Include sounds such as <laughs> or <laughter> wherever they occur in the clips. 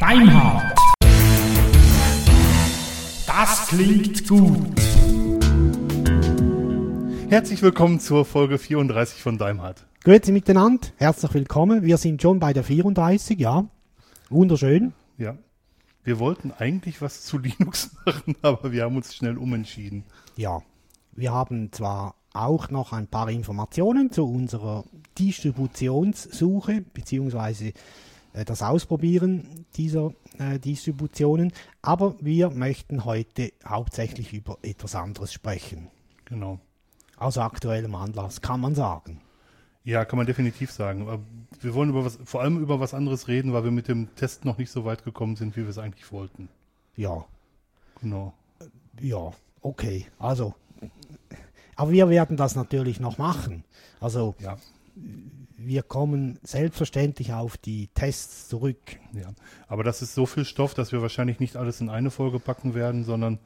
Deinhard. Das klingt gut. Herzlich willkommen zur Folge 34 von Daimhardt. Grüezi miteinander, herzlich willkommen. Wir sind schon bei der 34, ja. Wunderschön. Ja. Wir wollten eigentlich was zu <laughs> Linux machen, aber wir haben uns schnell umentschieden. Ja, wir haben zwar auch noch ein paar Informationen zu unserer Distributionssuche beziehungsweise äh, das Ausprobieren dieser äh, Distributionen, aber wir möchten heute hauptsächlich über etwas anderes sprechen. Genau. Aus aktuellem Anlass, kann man sagen. Ja, kann man definitiv sagen. Aber wir wollen über was, vor allem über was anderes reden, weil wir mit dem Test noch nicht so weit gekommen sind, wie wir es eigentlich wollten. Ja, Genau. ja, okay. Also, aber wir werden das natürlich noch machen. Also, Ja. wir kommen selbstverständlich auf die Tests zurück. Ja. Aber das ist so viel Stoff, dass wir wahrscheinlich nicht alles in eine Folge packen werden, sondern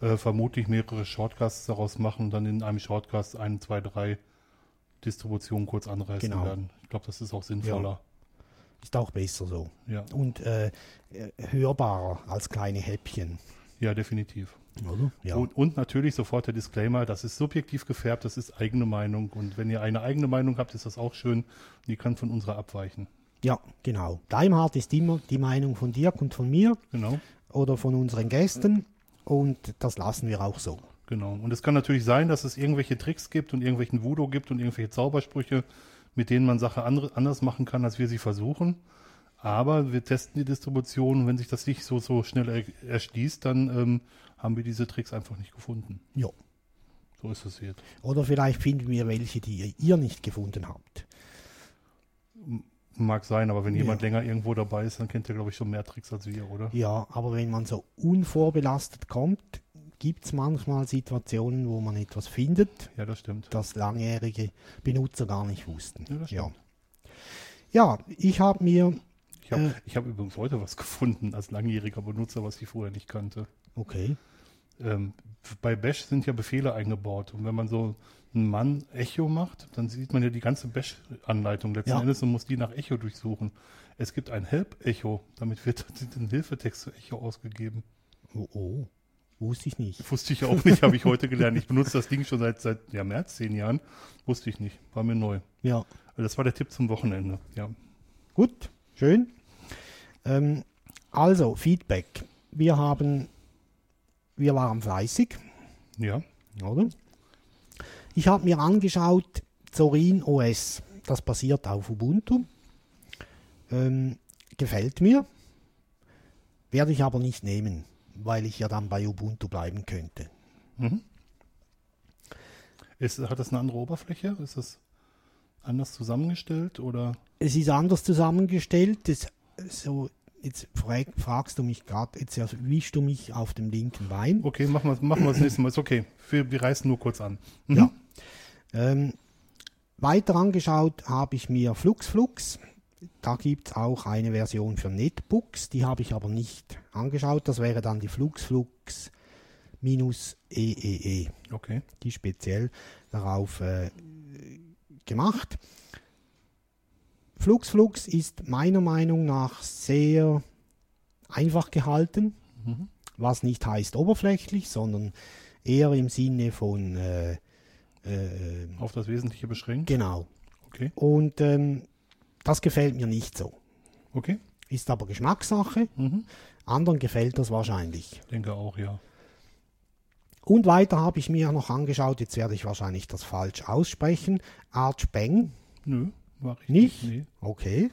äh, vermutlich mehrere Shortcasts daraus machen und dann in einem Shortcast ein, zwei, drei Distributionen kurz anreißen Genau. werden. Ich glaube, das ist auch sinnvoller. Ist auch besser so. Ja. Und äh, äh, hörbarer als kleine Häppchen. Ja, definitiv. Oder? Ja. Und, und natürlich sofort der Disclaimer, das ist subjektiv gefärbt, das ist eigene Meinung. Und wenn ihr eine eigene Meinung habt, ist das auch schön. Die kann von unserer abweichen. ja, genau. Daimhardt ist immer die Meinung von Dirk und von mir Genau, oder von unseren Gästen. Und das lassen wir auch so. genau. Und es kann natürlich sein, dass es irgendwelche Tricks gibt und irgendwelchen Voodoo gibt und irgendwelche Zaubersprüche, mit denen man Sache andere, anders machen kann, als wir sie versuchen. Aber wir testen die Distribution. und Wenn sich das nicht so, so schnell er, erschließt, dann ähm, haben wir diese Tricks einfach nicht gefunden. Ja. So ist es jetzt. Oder vielleicht finden wir welche, die ihr nicht gefunden habt. Mag sein, aber wenn Ja. jemand länger irgendwo dabei ist, dann kennt er, glaube ich, schon mehr Tricks als wir, oder? Ja, aber wenn man so unvorbelastet kommt, gibt es manchmal Situationen, wo man etwas findet, Ja, das stimmt. das langjährige Benutzer gar nicht wussten. Ja, ja. ja, ich habe mir, Ich habe Äh. ich hab übrigens heute was gefunden als langjähriger Benutzer, was ich vorher nicht kannte. okay, Ähm, bei Bash sind ja Befehle eingebaut und wenn man so einen Mann Echo macht, dann sieht man ja die ganze Bash-Anleitung letzten Ja. Endes und muss die nach Echo durchsuchen. Es gibt ein Help-Echo, damit wird <laughs> ein Hilfetext zu Echo ausgegeben. oh, oh, wusste ich nicht. Wusste ich auch nicht, habe ich heute gelernt. Ich <laughs> benutze das Ding schon seit, seit ja, März, zehn Jahren. Wusste ich nicht, war mir neu. Ja, Also Das war der Tipp zum Wochenende. Ja, Gut, schön. Ähm, also, Feedback. Wir haben, wir waren fleißig, ja, oder? Ich habe mir angeschaut, Zorin OS, das basiert auf Ubuntu. Ähm, gefällt mir, werde ich aber nicht nehmen, weil ich ja dann bei Ubuntu bleiben könnte. Mhm. Ist, hat das eine andere Oberfläche? Ist das anders zusammengestellt oder? Es ist anders zusammengestellt. Das, so, jetzt frag, fragst du mich gerade, jetzt erwischst du mich auf dem linken Bein. Okay, machen wir machen wir das nächste Mal. Ist okay. Wir, wir reißen nur kurz an. Mhm. Ja. Ähm, weiter angeschaut habe ich mir FluxFlux. Da gibt es auch eine Version für Netbooks, die habe ich aber nicht angeschaut. Das wäre dann die FluxFlux minus EEE, Okay. die speziell darauf äh, gemacht. FluxFlux ist meiner Meinung nach sehr einfach gehalten, Mhm. was nicht heißt oberflächlich, sondern eher im Sinne von äh, äh, Auf das Wesentliche beschränkt. Genau. Okay. Und ähm, das gefällt mir nicht so. Okay. Ist aber Geschmackssache. Mhm. Anderen gefällt das wahrscheinlich. Denke auch, ja. Und weiter habe ich mir noch angeschaut, jetzt werde ich wahrscheinlich das falsch aussprechen. Archbang. Nö, mach ich Nicht? Nee. Okay.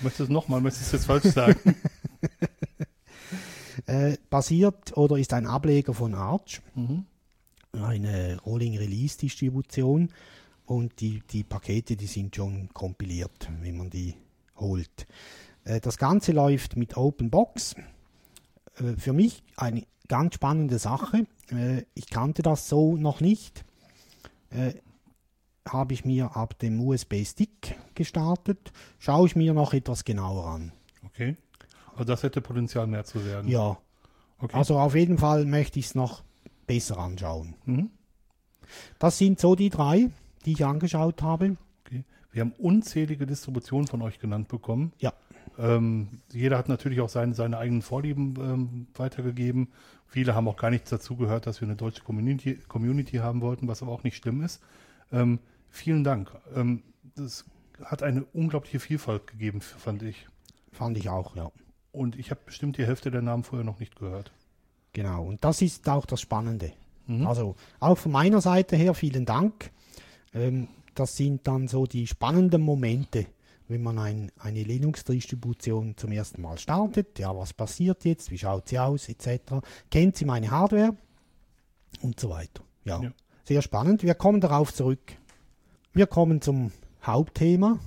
Möchtest du es nochmal? Möchtest du es jetzt falsch sagen? <laughs> <laughs> Äh, basiert oder ist ein Ableger von Arch. mhm. Eine Rolling Release Distribution. Und die, die Pakete, die sind schon kompiliert, wenn man die holt. Äh, das Ganze läuft mit OpenBox. Äh, für mich eine ganz spannende Sache. Äh, ich kannte das so noch nicht. Äh, Habe ich mir ab dem USB-Stick gestartet. Schaue ich mir noch etwas genauer an. Okay. Also das hätte Potenzial mehr zu werden. Ja, Okay. also auf jeden Fall möchte ich es noch besser anschauen. mhm. Das sind so die drei, die ich angeschaut habe. okay. Wir haben unzählige Distributionen von euch genannt bekommen. Ja. Ähm, jeder hat natürlich auch seine, seine eigenen Vorlieben ähm, weitergegeben. Viele haben auch gar nichts dazu gehört, dass wir eine deutsche Community, Community haben wollten, was aber auch nicht schlimm ist. Ähm, vielen Dank. Ähm, das hat eine unglaubliche Vielfalt gegeben, fand ich. Fand ich auch, ja. Und ich habe bestimmt die Hälfte der Namen vorher noch nicht gehört. Genau. Und das ist auch das Spannende. Mhm. Also auch von meiner Seite her vielen Dank. Ähm, das sind dann so die spannenden Momente, wenn man ein, eine Linux-Distribution zum ersten Mal startet. Ja, was passiert jetzt? Wie schaut sie aus? Etc. Kennt sie meine Hardware? Und so weiter. Ja, Ja. sehr spannend. Wir kommen darauf zurück. Wir kommen zum Hauptthema.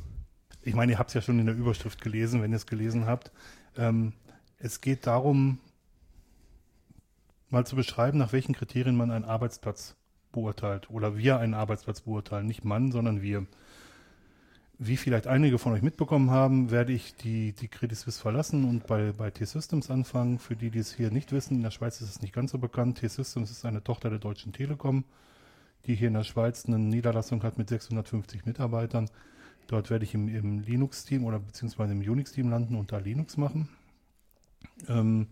Ich meine, ihr habt es ja schon in der Überschrift gelesen, wenn ihr es gelesen habt. Ähm, es geht darum, mal zu beschreiben, nach welchen Kriterien man einen Arbeitsplatz beurteilt oder wir einen Arbeitsplatz beurteilen. Nicht man, sondern wir. Wie vielleicht einige von euch mitbekommen haben, werde ich die, die Credit Suisse verlassen und bei, bei T-Systems anfangen. Für die, die es hier nicht wissen, in der Schweiz ist es nicht ganz so bekannt. T-Systems ist eine Tochter der Deutschen Telekom, die hier in der Schweiz eine Niederlassung hat mit 650 Mitarbeitern. Dort werde ich im, im Linux-Team oder beziehungsweise im Unix-Team landen und da Linux machen. Ähm,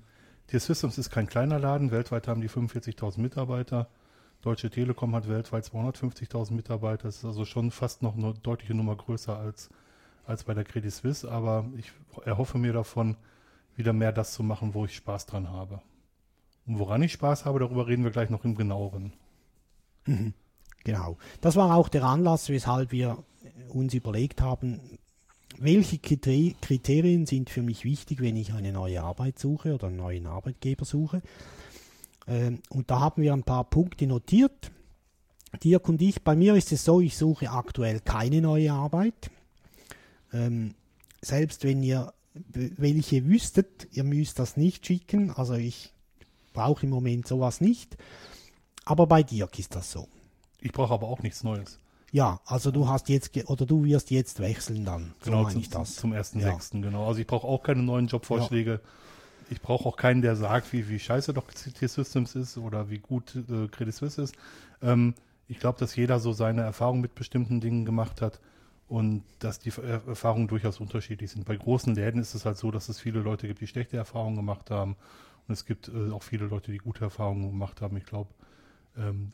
T-Systems ist kein kleiner Laden. Weltweit haben die 45.000 Mitarbeiter. Deutsche Telekom hat weltweit 250.000 Mitarbeiter. Das ist also schon fast noch eine deutliche Nummer größer als, als bei der Credit Suisse. Aber ich erhoffe mir davon, wieder mehr das zu machen, wo ich Spaß dran habe. Und woran ich Spaß habe, darüber reden wir gleich noch im genaueren. Genau. Das war auch der Anlass, weshalb wir uns überlegt haben, welche Kriter- Kriterien sind für mich wichtig, wenn ich eine neue Arbeit suche oder einen neuen Arbeitgeber suche. Ähm, Und da haben wir ein paar Punkte notiert. Dirk und ich, bei mir ist es so, ich suche aktuell keine neue Arbeit. Ähm, selbst wenn ihr welche wüsstet, ihr müsst das nicht schicken. Also ich brauche im Moment sowas nicht. Aber bei Dirk ist das so. Ich brauche aber auch nichts Neues. Ja, also du hast jetzt oder du wirst jetzt wechseln dann. So Genau, zum, ich das. zum 1.6. Ja. Genau. Also ich brauche auch keine neuen Jobvorschläge. Ich brauche auch keinen, der sagt, wie, wie scheiße doch T-Systems ist oder wie gut äh, Credit Suisse ist. Ähm, ich glaube, dass jeder so seine Erfahrung mit bestimmten Dingen gemacht hat und dass die Er- Erfahrungen durchaus unterschiedlich sind. Bei großen Läden ist es halt so, dass es viele Leute gibt, die schlechte Erfahrungen gemacht haben und es gibt äh, auch viele Leute, die gute Erfahrungen gemacht haben. Ich glaube, ähm,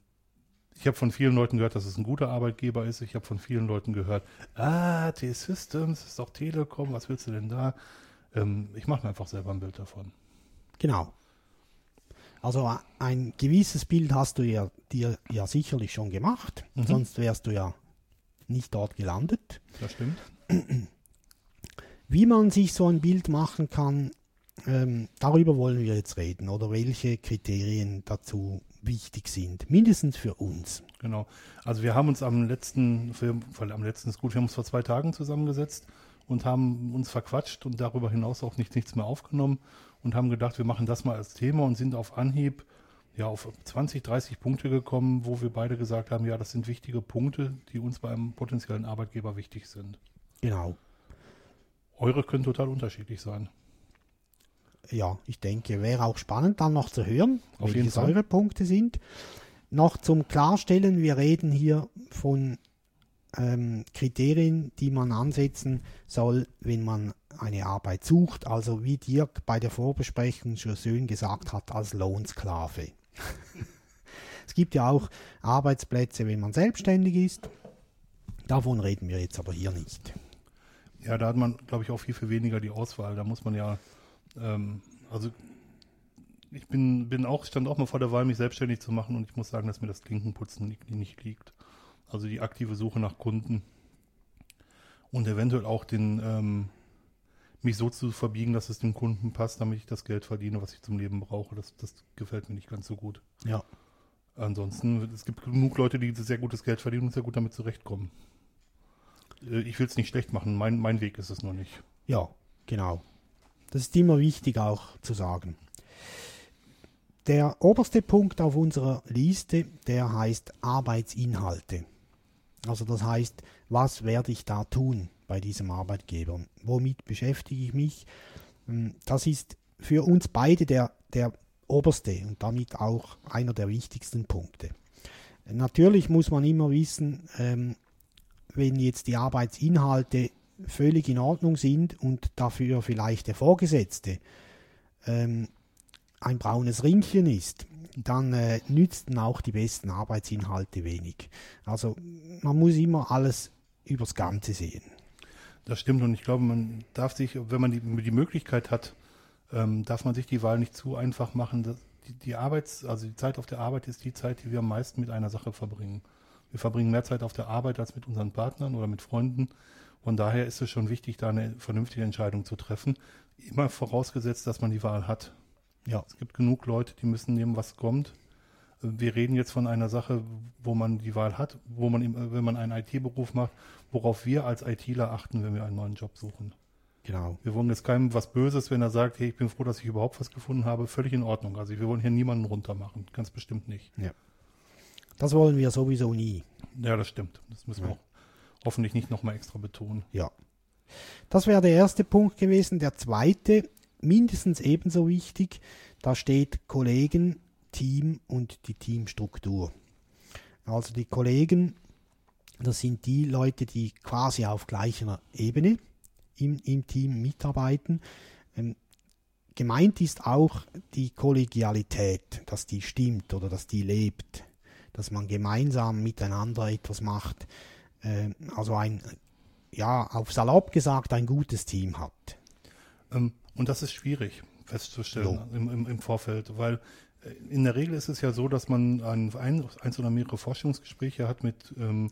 ich habe von vielen Leuten gehört, dass es ein guter Arbeitgeber ist. Ich habe von vielen Leuten gehört, ah, T-Systems ist doch Telekom, was willst du denn da? Ähm, ich mache mir einfach selber ein Bild davon. Genau. Also a- ein gewisses Bild hast du ja, dir ja sicherlich schon gemacht, Mhm. sonst wärst du ja nicht dort gelandet. Das stimmt. Wie man sich so ein Bild machen kann, ähm, darüber wollen wir jetzt reden oder welche Kriterien dazu wichtig sind, mindestens für uns. Genau. Also wir haben uns am letzten, für, am letzten ist gut, wir haben uns vor zwei Tagen zusammengesetzt und haben uns verquatscht und darüber hinaus auch nicht, nichts mehr aufgenommen und haben gedacht, wir machen das mal als Thema und sind auf Anhieb ja auf 20, 30 Punkte gekommen, wo wir beide gesagt haben, ja, das sind wichtige Punkte, die uns bei einem potenziellen Arbeitgeber wichtig sind. Genau. Eure können total unterschiedlich sein. Ja, ich denke, wäre auch spannend dann noch zu hören, Auf welche eure Punkte sind. Noch zum Klarstellen, wir reden hier von ähm, Kriterien, die man ansetzen soll, wenn man eine Arbeit sucht. Also wie Dirk bei der Vorbesprechung schon schön gesagt hat, als Lohnsklave. <laughs> es gibt ja auch Arbeitsplätze, wenn man selbstständig ist. Davon reden wir jetzt aber hier nicht. Ja, da hat man, glaube ich, auch viel, viel weniger die Auswahl. Da muss man ja, ähm, also ich bin, bin auch, stand auch mal vor der Wahl, mich selbstständig zu machen und ich muss sagen, dass mir das Klinkenputzen nicht, nicht liegt. Also die aktive Suche nach Kunden und eventuell auch den, ähm, mich so zu verbiegen, dass es dem Kunden passt, damit ich das Geld verdiene, was ich zum Leben brauche. Das, das gefällt mir nicht ganz so gut. Ja. Ansonsten, es gibt genug Leute, die sehr gutes Geld verdienen und sehr gut damit zurechtkommen. Äh, Ich will es nicht schlecht machen, mein, mein Weg ist es noch nicht. Ja, genau. Das ist immer wichtig auch zu sagen. Der oberste Punkt auf unserer Liste, der heißt Arbeitsinhalte. Also das heißt, was werde ich da tun bei diesem Arbeitgeber? Womit beschäftige ich mich? Hm, Das ist für uns beide der, der oberste und damit auch einer der wichtigsten Punkte. Natürlich muss man immer wissen, ähm, wenn jetzt die Arbeitsinhalte völlig in Ordnung sind und dafür vielleicht der Vorgesetzte ähm, ein braunes Ringchen ist, dann äh, nützten auch die besten Arbeitsinhalte wenig. Also man muss immer alles übers Ganze sehen. Das stimmt und ich glaube, man darf sich, wenn man die, die Möglichkeit hat, ähm, darf man sich die Wahl nicht zu einfach machen. Das, die, die Arbeits-, also die Zeit auf der Arbeit ist die Zeit, die wir am meisten mit einer Sache verbringen. Wir verbringen mehr Zeit auf der Arbeit als mit unseren Partnern oder mit Freunden. Von daher ist es schon wichtig, da eine vernünftige Entscheidung zu treffen. Immer vorausgesetzt, dass man die Wahl hat. Ja. Es gibt genug Leute, die müssen nehmen, was kommt. Wir reden jetzt von einer Sache, wo man die Wahl hat, wo man, wenn man einen IT-Beruf macht, worauf wir als ITler achten, wenn wir einen neuen Job suchen. Genau. Wir wollen jetzt keinem was Böses, wenn er sagt, hey, ich bin froh, dass ich überhaupt was gefunden habe. Völlig in Ordnung. Also wir wollen hier niemanden runtermachen. Ganz bestimmt nicht. Ja. Das wollen wir sowieso nie. Ja, das stimmt. Das müssen ja. wir auch hoffentlich nicht nochmal extra betonen. Ja. Das wäre der erste Punkt gewesen. Der zweite, mindestens ebenso wichtig, da steht Kollegen, Team und die Teamstruktur. Also die Kollegen, das sind die Leute, die quasi auf gleicher Ebene im, im Team mitarbeiten. Ähm, gemeint ist auch die Kollegialität, dass die stimmt oder dass die lebt, dass man gemeinsam miteinander etwas macht. Äh, also ein, ja, auf salopp gesagt, ein gutes Team hat. Ähm, und das ist schwierig festzustellen im, im, im, Vorfeld, weil äh, in der Regel ist es ja so, dass man ein, ein, eins oder mehrere Forschungsgespräche hat mit ähm,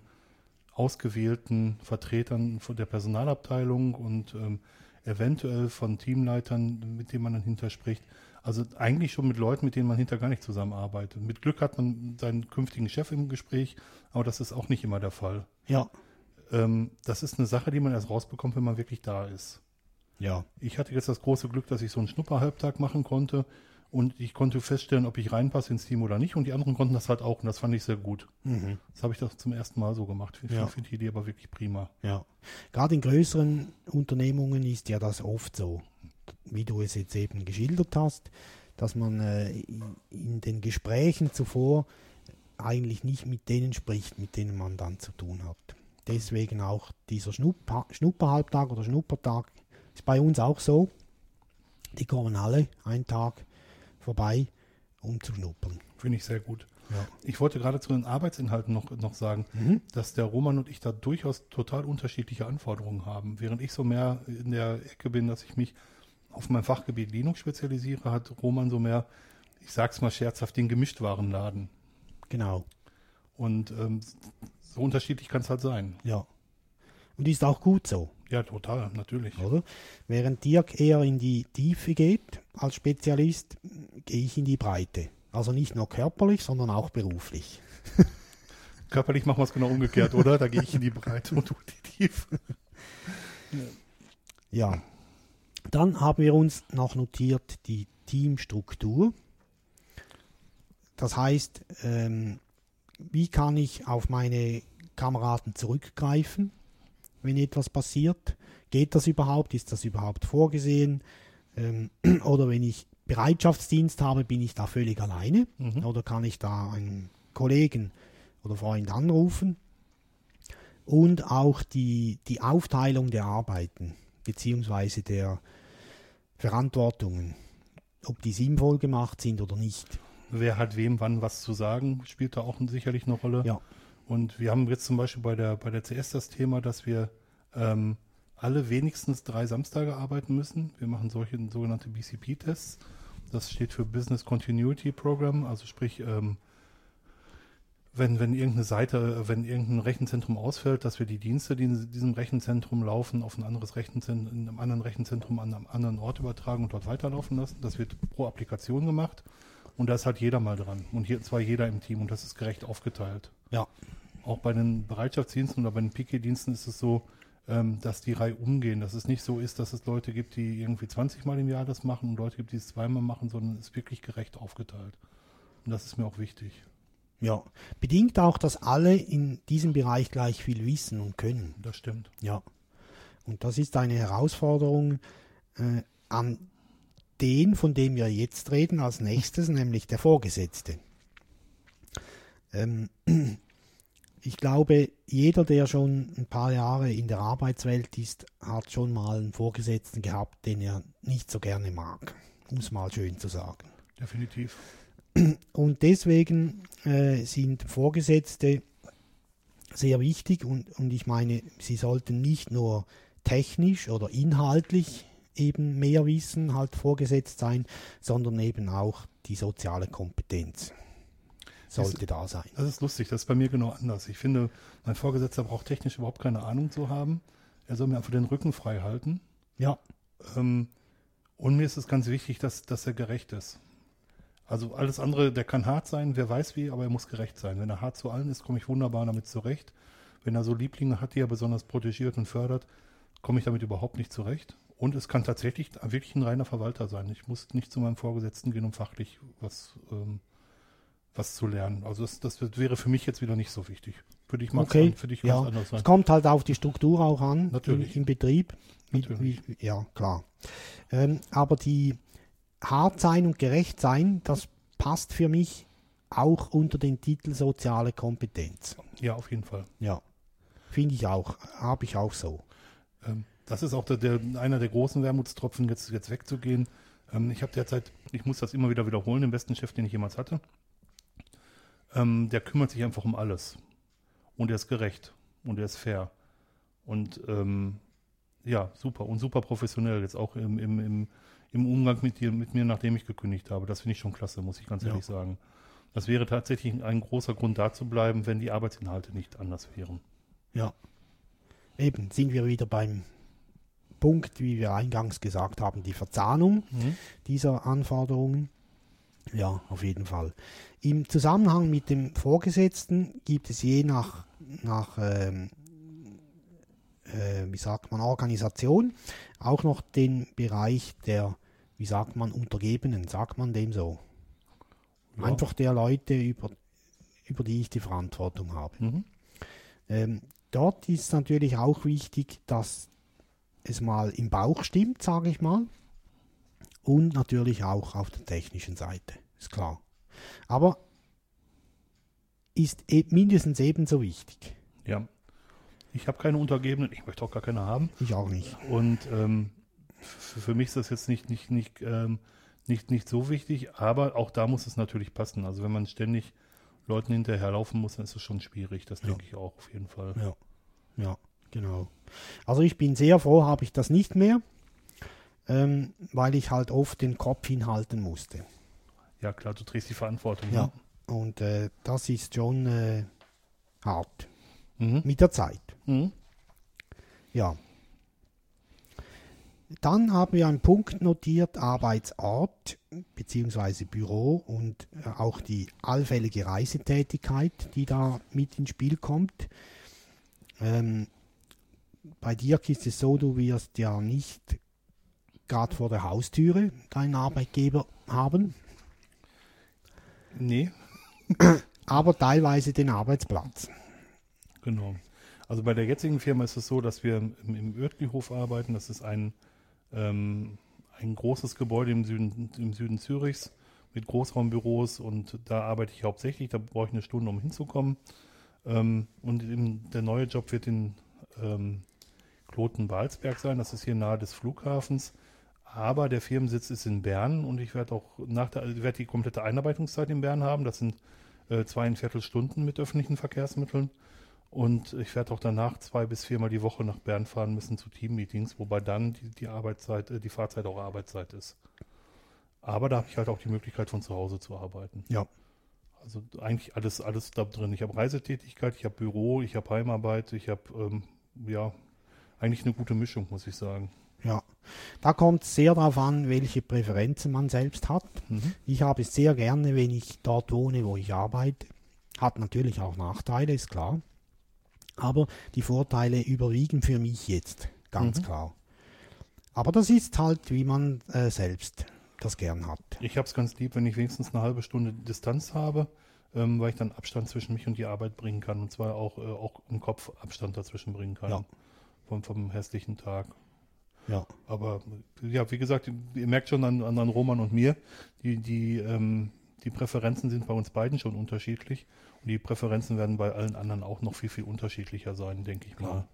ausgewählten Vertretern von der Personalabteilung und ähm, eventuell von Teamleitern, mit denen man dann hinter spricht. Also eigentlich schon mit Leuten, mit denen man hinter gar nicht zusammenarbeitet. Mit Glück hat man seinen künftigen Chef im Gespräch, aber das ist auch nicht immer der Fall. Ja. Ähm, das ist eine Sache, die man erst rausbekommt, wenn man wirklich da ist. Ja. Ich hatte jetzt das große Glück, dass ich so einen Schnupperhalbtag machen konnte und ich konnte feststellen, ob ich reinpasse ins Team oder nicht und die anderen konnten das halt auch und das fand ich sehr gut. Mhm. Das habe ich doch zum ersten Mal so gemacht. Ich ja. finde die Idee aber wirklich prima. Ja. Gerade in größeren Unternehmungen ist ja das oft so wie du es jetzt eben geschildert hast, dass man äh, in den Gesprächen zuvor eigentlich nicht mit denen spricht, mit denen man dann zu tun hat. Deswegen auch dieser Schnupper, Schnupperhalbtag oder Schnuppertag ist bei uns auch so. Die kommen alle einen Tag vorbei, um zu schnuppern. Finde ich sehr gut. Ja. Ich wollte gerade zu den Arbeitsinhalten noch, noch sagen, mhm. dass der Roman und ich da durchaus total unterschiedliche Anforderungen haben. Während ich so mehr in der Ecke bin, dass ich mich auf mein Fachgebiet Linux spezialisiere, hat Roman so mehr, ich sag's mal scherzhaft, den Gemischtwarenladen. Genau. Und ähm, so unterschiedlich kann es halt sein. Ja. Und ist auch gut so. Ja, total, natürlich. Oder? Während Dirk eher in die Tiefe geht als Spezialist, gehe ich in die Breite. Also nicht nur körperlich, sondern auch beruflich. <laughs> körperlich machen wir es genau umgekehrt, oder? Da gehe ich in die Breite und du in die Tiefe. <laughs> ja. Dann haben wir uns noch notiert die Teamstruktur. Das heißt, ähm, wie kann ich auf meine Kameraden zurückgreifen, wenn etwas passiert? Geht das überhaupt? Ist das überhaupt vorgesehen? Ähm, <clears throat> oder wenn ich Bereitschaftsdienst habe, bin ich da völlig alleine? Mhm. Oder kann ich da einen Kollegen oder Freund anrufen? Und auch die, die Aufteilung der Arbeiten beziehungsweise der Verantwortungen, ob die sinnvoll gemacht sind oder nicht. Wer hat wem wann was zu sagen, spielt da auch sicherlich eine Rolle. Ja. Und wir haben jetzt zum Beispiel bei der, bei der CS das Thema, dass wir ähm, alle wenigstens drei Samstage arbeiten müssen. Wir machen solche sogenannte BCP-Tests. Das steht für Business Continuity Program, also sprich ähm, wenn, wenn irgendeine Seite, wenn irgendein Rechenzentrum ausfällt, dass wir die Dienste, die in diesem Rechenzentrum laufen, auf ein anderes Rechenzentrum, in einem anderen Rechenzentrum an einem anderen Ort übertragen und dort weiterlaufen lassen. Das wird pro Applikation gemacht. Und da ist halt jeder mal dran. Und hier zwar jeder im Team und das ist gerecht aufgeteilt. Ja. Auch bei den Bereitschaftsdiensten oder bei den PK-Diensten ist es so, ähm, dass die Reihe umgehen. Dass es nicht so ist, dass es Leute gibt, die irgendwie 20 Mal im Jahr das machen und Leute gibt, die es zweimal machen, sondern es ist wirklich gerecht aufgeteilt. Und das ist mir auch wichtig. Ja, bedingt auch, dass alle in diesem Bereich gleich viel wissen und können. Das stimmt. Ja. Und das ist eine Herausforderung äh, an den, von dem wir jetzt reden, als nächstes, <laughs> nämlich der Vorgesetzte. Ähm, ich glaube, jeder, der schon ein paar Jahre in der Arbeitswelt ist, hat schon mal einen Vorgesetzten gehabt, den er nicht so gerne mag, um es mal schön zu sagen. Definitiv. Und deswegen äh, sind Vorgesetzte sehr wichtig und, und ich meine, sie sollten nicht nur technisch oder inhaltlich eben mehr Wissen halt vorgesetzt sein, sondern eben auch die soziale Kompetenz sollte da sein. Das ist lustig, das ist bei mir genau anders. Ich finde, mein Vorgesetzter braucht technisch überhaupt keine Ahnung zu haben. Er soll mir einfach den Rücken frei halten. Ja, Ähm, und mir ist es ganz wichtig, dass, dass er gerecht ist. Also alles andere, der kann hart sein, wer weiß wie, aber er muss gerecht sein. Wenn er hart zu allen ist, komme ich wunderbar damit zurecht. Wenn er so Lieblinge hat, die er besonders protegiert und fördert, komme ich damit überhaupt nicht zurecht. Und es kann tatsächlich wirklich ein reiner Verwalter sein. Ich muss nicht zu meinem Vorgesetzten gehen, um fachlich was, ähm, was zu lernen. Also das, das wäre für mich jetzt wieder nicht so wichtig. Für dich mag okay. es für dich ja. anders sein. Es kommt halt auf die Struktur auch an Natürlich. Im, Betrieb. Wie, Natürlich. Wie, ja, klar. Ähm, aber die hart sein und gerecht sein, das passt für mich auch unter den Titel soziale Kompetenz. Ja, auf jeden Fall. Ja, finde ich auch, habe ich auch so. Ähm, das ist auch der, der, einer der großen Wermutstropfen, jetzt, jetzt wegzugehen. Ähm, ich habe derzeit, ich muss das immer wieder wiederholen, den besten Chef, den ich jemals hatte. Ähm, der kümmert sich einfach um alles. Und er ist gerecht. Und er ist fair. Und ähm, ja, super. Und super professionell. Jetzt auch im, im, im, im Umgang mit, dir, mit mir, nachdem ich gekündigt habe. Das finde ich schon klasse, muss ich ganz Ja. ehrlich sagen. Das wäre tatsächlich ein großer Grund, da zu bleiben, wenn die Arbeitsinhalte nicht anders wären. Ja. Eben sind wir wieder beim Punkt, wie wir eingangs gesagt haben, die Verzahnung dieser Anforderungen. Ja, auf jeden Fall. Im Zusammenhang mit dem Vorgesetzten gibt es je nach, nach ähm, äh, wie sagt man, Organisation auch noch den Bereich der, wie sagt man, Untergebenen, sagt man dem so. Ja. Einfach der Leute, über, über die ich die Verantwortung habe. Mhm. Ähm, dort ist natürlich auch wichtig, dass es mal im Bauch stimmt, sage ich mal. Und natürlich auch auf der technischen Seite, ist klar. Aber ist e mindestens ebenso wichtig. Ja. Ich habe keine Untergebenen, ich möchte auch gar keine haben. Ich auch nicht. Und ähm, für mich ist das jetzt nicht, nicht, nicht, ähm, nicht, nicht so wichtig, aber auch da muss es natürlich passen. Also wenn man ständig Leuten hinterherlaufen muss, dann ist es schon schwierig. Das Ja. denke ich auch auf jeden Fall. Ja, ja, genau. Also ich bin sehr froh, habe ich das nicht mehr, ähm, weil ich halt oft den Kopf hinhalten musste. Ja klar, du trägst die Verantwortung. Ja. Und äh, das ist schon äh, hart Ne? Mhm. mit der Zeit. Mhm. Ja. Dann haben wir einen Punkt notiert, Arbeitsort bzw. Büro und äh, auch die allfällige Reisetätigkeit, die da mit ins Spiel kommt. Ähm, bei Dirk ist es so, du wirst ja nicht gerade vor der Haustüre deinen Arbeitgeber haben, Nee, <coughs> aber teilweise den Arbeitsplatz. genau. Also bei der jetzigen Firma ist es so, dass wir im, im Oertlihof arbeiten. Das ist ein, ähm, ein großes Gebäude im Süden, im Süden Zürichs mit Großraumbüros und da arbeite ich hauptsächlich. Da brauche ich eine Stunde, um hinzukommen. Ähm, und im, der neue Job wird in ähm, Kloten-Balsberg sein. Das ist hier nahe des Flughafens. Aber der Firmensitz ist in Bern und ich werde auch nach der, werde die komplette Einarbeitungszeit in Bern haben. Das sind äh, zweieinviertel Stunden mit öffentlichen Verkehrsmitteln. Und ich werde auch danach zwei bis viermal die Woche nach Bern fahren müssen zu Teammeetings, wobei dann die, die Arbeitszeit, äh, die Fahrzeit auch Arbeitszeit ist. Aber da habe ich halt auch die Möglichkeit von zu Hause zu arbeiten. Ja. Also eigentlich alles, alles da drin. Ich habe Reisetätigkeit, ich habe Büro, ich habe Heimarbeit, ich habe ähm, ja eigentlich eine gute Mischung, muss ich sagen. Da kommt es sehr darauf an, welche Präferenzen man selbst hat. Mhm. Ich habe es sehr gerne, wenn ich dort wohne, wo ich arbeite. Hat natürlich auch Nachteile, ist klar. Aber die Vorteile überwiegen für mich jetzt, ganz Mhm. klar. Aber das ist halt, wie man äh, selbst das gern hat. Ich habe es ganz lieb, wenn ich wenigstens eine halbe Stunde Distanz habe, ähm, weil ich dann Abstand zwischen mich und die Arbeit bringen kann und zwar auch, äh, auch im Kopf Abstand dazwischen bringen kann. Ja. Vom, vom hässlichen Tag. Ja, Aber ja, wie gesagt, ihr merkt schon an, an, an Roman und mir, die, die, ähm, die Präferenzen sind bei uns beiden schon unterschiedlich und die Präferenzen werden bei allen anderen auch noch viel, viel unterschiedlicher sein, denke ich mal.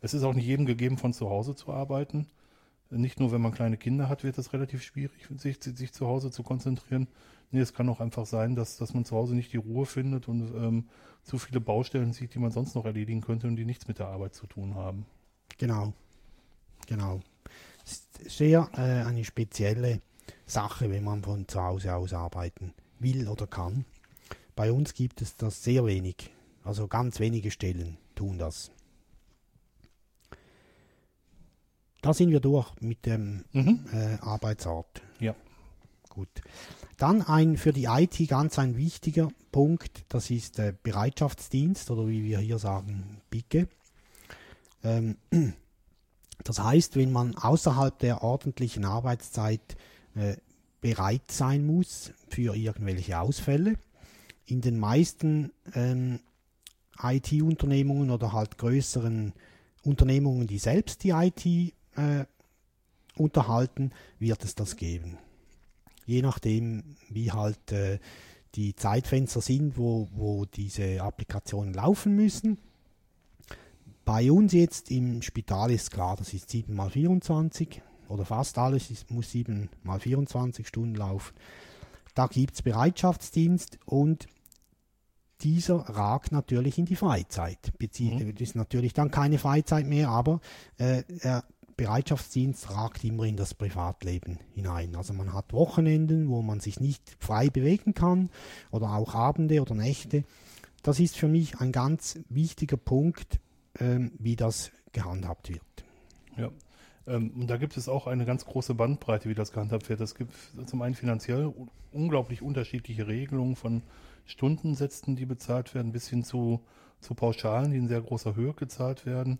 Es ist auch nicht jedem gegeben, von zu Hause zu arbeiten. Nicht nur, wenn man kleine Kinder hat, wird es relativ schwierig, sich, sich zu Hause zu konzentrieren. Nee, es kann auch einfach sein, dass, dass man zu Hause nicht die Ruhe findet und ähm, zu viele Baustellen sieht, die man sonst noch erledigen könnte und die nichts mit der Arbeit zu tun haben. Genau. Genau. Sehr äh, eine spezielle Sache, wenn man von zu Hause aus arbeiten will oder kann. Bei uns gibt es das sehr wenig. Also ganz wenige Stellen tun das. Da sind wir durch mit dem Mhm. äh, Arbeitsort. Ja. Gut. Dann ein für die IT ganz ein wichtiger Punkt, das ist der Bereitschaftsdienst oder wie wir hier sagen, BICE. Ähm, das heißt, wenn man außerhalb der ordentlichen Arbeitszeit äh, bereit sein muss für irgendwelche Ausfälle, in den meisten ähm, IT-Unternehmungen oder halt größeren Unternehmungen, die selbst die IT äh, unterhalten, wird es das geben. Je nachdem, wie halt äh, die Zeitfenster sind, wo, wo diese Applikationen laufen müssen. Bei uns jetzt im Spital ist klar, das ist 7 mal 24 oder fast alles ist, muss 7 mal 24 Stunden laufen. Da gibt es Bereitschaftsdienst und dieser ragt natürlich in die Freizeit. Bezie Mhm. Das ist natürlich dann keine Freizeit mehr, aber äh, der Bereitschaftsdienst ragt immer in das Privatleben hinein. Also man hat Wochenenden, wo man sich nicht frei bewegen kann oder auch Abende oder Nächte. Das ist für mich ein ganz wichtiger Punkt, ähm, wie das gehandhabt wird. Ja. Ähm, und da gibt es auch eine ganz große Bandbreite, wie das gehandhabt wird. Es gibt zum einen finanziell un- unglaublich unterschiedliche Regelungen von Stundensätzen, die bezahlt werden, bis hin zu, zu Pauschalen, die in sehr großer Höhe gezahlt werden.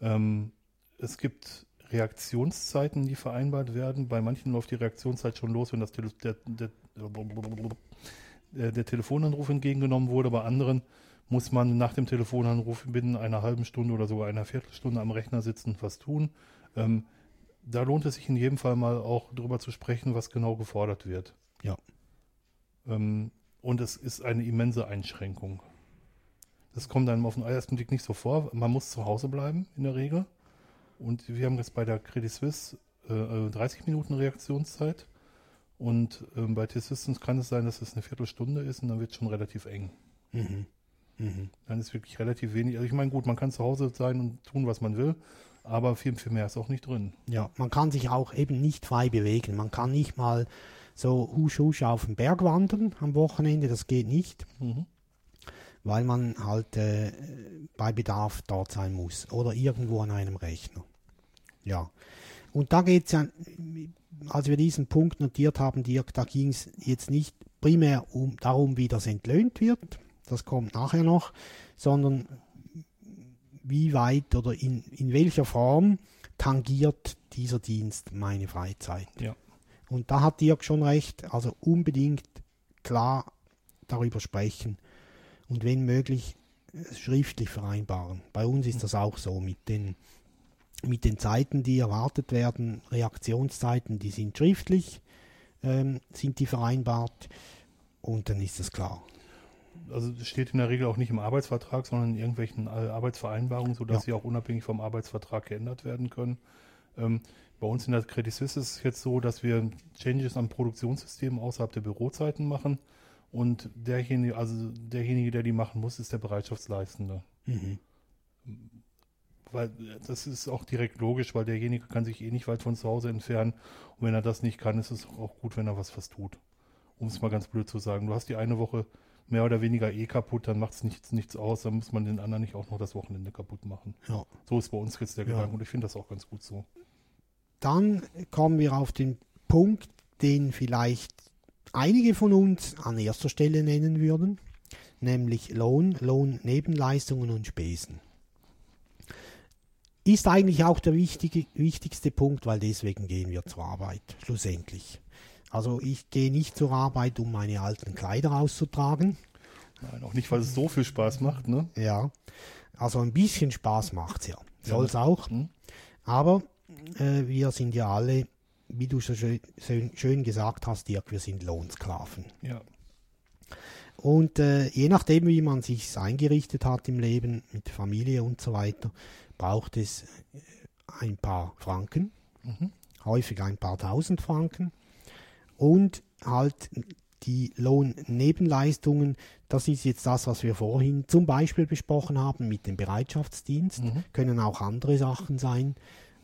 Ähm, es gibt Reaktionszeiten, die vereinbart werden. Bei manchen läuft die Reaktionszeit schon los, wenn das Tele der, der, der Telefonanruf entgegengenommen wurde. Bei anderen muss man nach dem Telefonanruf binnen einer halben Stunde oder sogar einer Viertelstunde am Rechner sitzen und was tun. Ähm, da lohnt es sich in jedem Fall mal auch drüber zu sprechen, was genau gefordert wird. Ja. Ähm, und es ist eine immense Einschränkung. Das kommt einem auf den ersten Blick nicht so vor. Man muss zu Hause bleiben in der Regel. Und wir haben jetzt bei der Credit Suisse äh, äh, 30 Minuten Reaktionszeit. Und ähm, bei T-Systems kann es sein, dass es eine Viertelstunde ist und dann wird es schon relativ eng. Mhm. Mhm. Dann ist wirklich relativ wenig. Also ich meine, gut, man kann zu Hause sein und tun, was man will, aber viel, viel mehr ist auch nicht drin. Ja, man kann sich auch eben nicht frei bewegen. Man kann nicht mal so husch husch auf den Berg wandern am Wochenende, das geht nicht, Mhm. weil man halt äh, bei Bedarf dort sein muss oder irgendwo an einem Rechner. Ja, und da geht es ja, als wir diesen Punkt notiert haben, Dirk, da ging es jetzt nicht primär um darum, wie das entlöhnt wird, das kommt nachher noch, sondern wie weit oder in, in welcher Form tangiert dieser Dienst meine Freizeit. Ja. Und da hat Dirk schon recht, also unbedingt klar darüber sprechen und wenn möglich äh, schriftlich vereinbaren. Bei uns ist das auch so mit den, mit den Zeiten, die erwartet werden, Reaktionszeiten, die sind schriftlich, ähm, sind die vereinbart und dann ist das klar. Also das steht in der Regel auch nicht im Arbeitsvertrag, sondern in irgendwelchen Arbeitsvereinbarungen, sodass Ja. sie auch unabhängig vom Arbeitsvertrag geändert werden können. Ähm, bei uns in der Credit Suisse ist es jetzt so, dass wir Changes am Produktionssystem außerhalb der Bürozeiten machen. Und derjenige, also derjenige, der die machen muss, ist der Bereitschaftsleistende. Mhm. Weil äh, das ist auch direkt logisch, weil derjenige kann sich eh nicht weit von zu Hause entfernen. Und wenn er das nicht kann, ist es auch gut, wenn er was was tut. Um es mal ganz blöd zu sagen. Du hast die eine Woche mehr oder weniger eh kaputt, dann macht es nichts, nichts aus, dann muss man den anderen nicht auch noch das Wochenende kaputt machen. Ja. So ist bei uns jetzt der Ja. Gedanke und ich finde das auch ganz gut so. Dann kommen wir auf den Punkt, den vielleicht einige von uns an erster Stelle nennen würden, nämlich Lohn, Lohnnebenleistungen und Spesen. Ist eigentlich auch der wichtige, wichtigste Punkt, weil deswegen gehen wir zur Arbeit, schlussendlich. Also ich gehe nicht zur Arbeit, um meine alten Kleider auszutragen. Nein, auch nicht, weil es so viel Spaß macht, ne? Ja, also ein bisschen Spaß macht's ja. Soll es auch. Hm? Aber äh, wir sind ja alle, wie du so schön, schön, gesagt hast, Dirk, wir sind Lohnsklaven. Ja. Und äh, je nachdem, wie man sich eingerichtet hat im Leben, mit Familie und so weiter, braucht es ein paar Franken, Mhm. häufig ein paar tausend Franken. Und halt die Lohnnebenleistungen, das ist jetzt das, was wir vorhin zum Beispiel besprochen haben mit dem Bereitschaftsdienst, Mhm. können auch andere Sachen sein,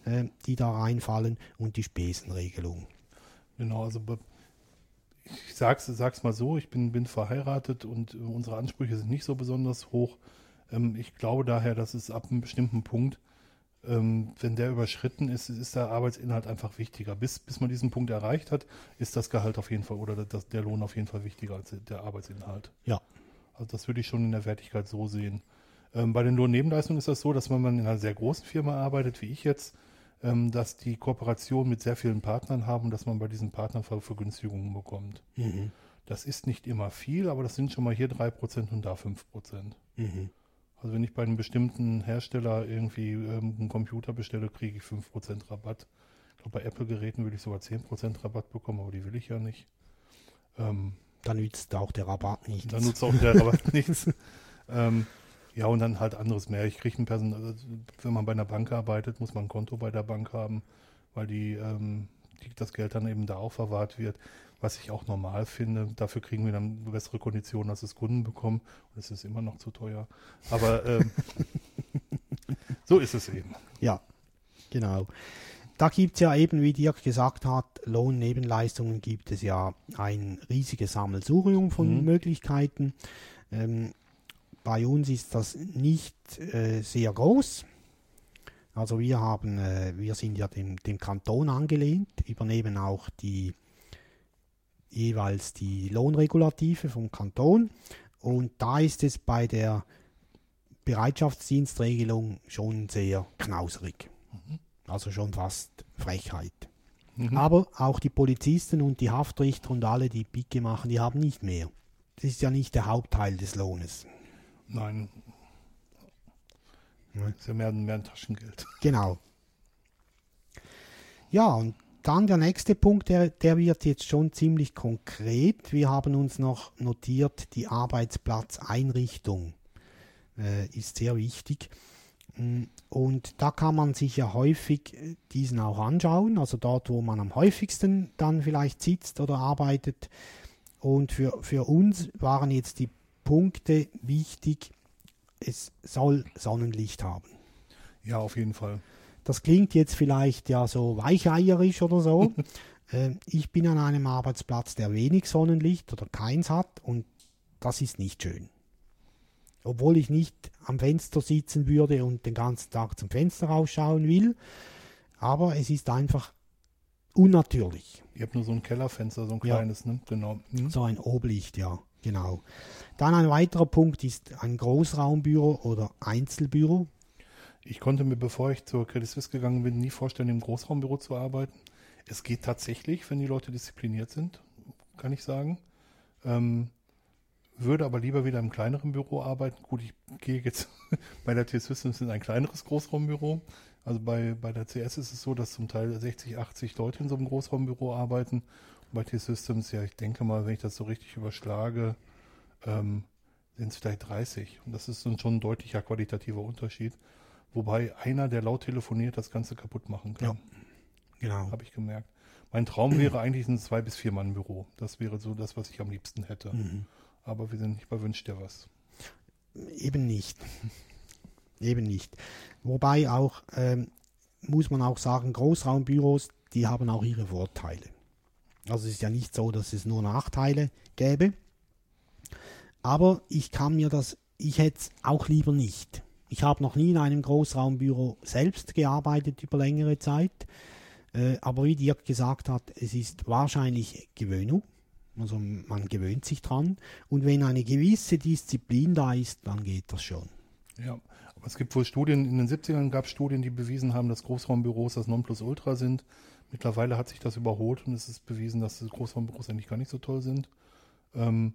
äh, die da reinfallen und die Spesenregelung. Genau, also ich sag's, sag's mal so, ich bin, bin verheiratet und äh, unsere Ansprüche sind nicht so besonders hoch. Ähm, ich glaube daher, dass es ab einem bestimmten Punkt, ähm, wenn der überschritten ist, ist der Arbeitsinhalt einfach wichtiger. Bis, bis man diesen Punkt erreicht hat, ist das Gehalt auf jeden Fall oder das, der Lohn auf jeden Fall wichtiger als der Arbeitsinhalt. Ja. Also das würde ich schon in der Wertigkeit so sehen. Ähm, bei den Lohnnebenleistungen ist das so, dass wenn man in einer sehr großen Firma arbeitet, wie ich jetzt, ähm, dass die Kooperation mit sehr vielen Partnern haben und dass man bei diesen Partnern Ver- Vergünstigungen bekommt. Mhm. Das ist nicht immer viel, aber das sind schon mal hier 3% und da 5%. Mhm. Also wenn ich bei einem bestimmten Hersteller irgendwie ähm, einen Computer bestelle, kriege ich 5% Rabatt. Ich glaube, bei Apple-Geräten würde ich sogar 10% Rabatt bekommen, aber die will ich ja nicht. Ähm, Dann nützt auch der Rabatt nichts. dann nutzt auch der Rabatt <laughs> nichts. Ähm, ja, und dann halt anderes mehr. Ich kriege ein Personal, also wenn man bei einer Bank arbeitet, muss man ein Konto bei der Bank haben, weil die, ähm, die, das Geld dann eben da auch verwahrt wird. Was ich auch normal finde. Dafür kriegen wir dann bessere Konditionen, als es Kunden bekommen. Und es ist immer noch zu teuer. Aber ähm, <laughs> so ist es eben. Ja, genau. Da gibt es ja eben, wie Dirk gesagt hat, Lohnnebenleistungen gibt es ja ein riesiges Sammelsurium von Mhm. Möglichkeiten. Ähm, bei uns ist das nicht äh, sehr groß. Also wir haben, äh, wir sind ja dem, dem Kanton angelehnt, übernehmen auch die jeweils die Lohnregulative vom Kanton. Und da ist es bei der Bereitschaftsdienstregelung schon sehr knauserig. Also schon fast Frechheit. Mhm. Aber auch die Polizisten und die Haftrichter und alle, die Picke machen, die haben nicht mehr. Das ist ja nicht der Hauptteil des Lohnes. Nein. Ja. Ist ja mehr, mehr ein Taschengeld. Genau. Ja, und dann der nächste Punkt, der, der wird jetzt schon ziemlich konkret. Wir haben uns noch notiert, die Arbeitsplatzeinrichtung äh, ist sehr wichtig. Mm, Und da kann man sich ja häufig äh, diesen auch anschauen, also dort, wo man am häufigsten dann vielleicht sitzt oder arbeitet. Und für, für uns waren jetzt die Punkte wichtig, es soll Sonnenlicht haben. Ja, auf jeden Fall. Das klingt jetzt vielleicht ja so weicheierisch oder so. <laughs> Ähm, ich bin an einem Arbeitsplatz, der wenig Sonnenlicht oder keins hat und das ist nicht schön. Obwohl ich nicht am Fenster sitzen würde und den ganzen Tag zum Fenster rausschauen will, aber es ist einfach unnatürlich. Ihr habt nur so ein Kellerfenster, so ein Ja. kleines, ne? Genau. Mhm. So ein Oblicht, ja, genau. Dann ein weiterer Punkt ist ein Großraumbüro oder Einzelbüro. Ich konnte mir, bevor ich zur Credit Suisse gegangen bin, nie vorstellen, im Großraumbüro zu arbeiten. Es geht tatsächlich, wenn die Leute diszipliniert sind, kann ich sagen. Ähm, würde aber lieber wieder im kleineren Büro arbeiten. Gut, ich gehe jetzt <laughs> bei der T-Systems in ein kleineres Großraumbüro. Also bei, bei der CS ist es so, dass zum Teil 60, 80 Leute in so einem Großraumbüro arbeiten. Und bei T-Systems, ja, ich denke mal, wenn ich das so richtig überschlage, ähm, sind es vielleicht 30. Und das ist schon ein deutlicher qualitativer Unterschied. Wobei einer, der laut telefoniert, das Ganze kaputt machen kann. Genau. Habe ich gemerkt. Mein Traum wäre eigentlich ein Zwei- bis Vier-Mann-Büro. Das wäre so das, was ich am liebsten hätte. Mhm. Aber wir sind nicht bei Wünsch dir was. Eben nicht. <laughs> Eben nicht. Wobei auch, ähm, muss man auch sagen, Großraumbüros, die haben auch ihre Vorteile. Also es ist ja nicht so, dass es nur Nachteile gäbe. Aber ich kann mir das, ich hätte es auch lieber nicht. Ich habe noch nie in einem Großraumbüro selbst gearbeitet über längere Zeit. Äh, aber wie Dirk gesagt hat, es ist wahrscheinlich Gewöhnung. Also man gewöhnt sich dran. Und wenn eine gewisse Disziplin da ist, dann geht das schon. Ja, aber es gibt wohl Studien, in den 70ern gab es Studien, die bewiesen haben, dass Großraumbüros das Nonplusultra sind. Mittlerweile hat sich das überholt und es ist bewiesen, dass Großraumbüros eigentlich gar nicht so toll sind. Ähm,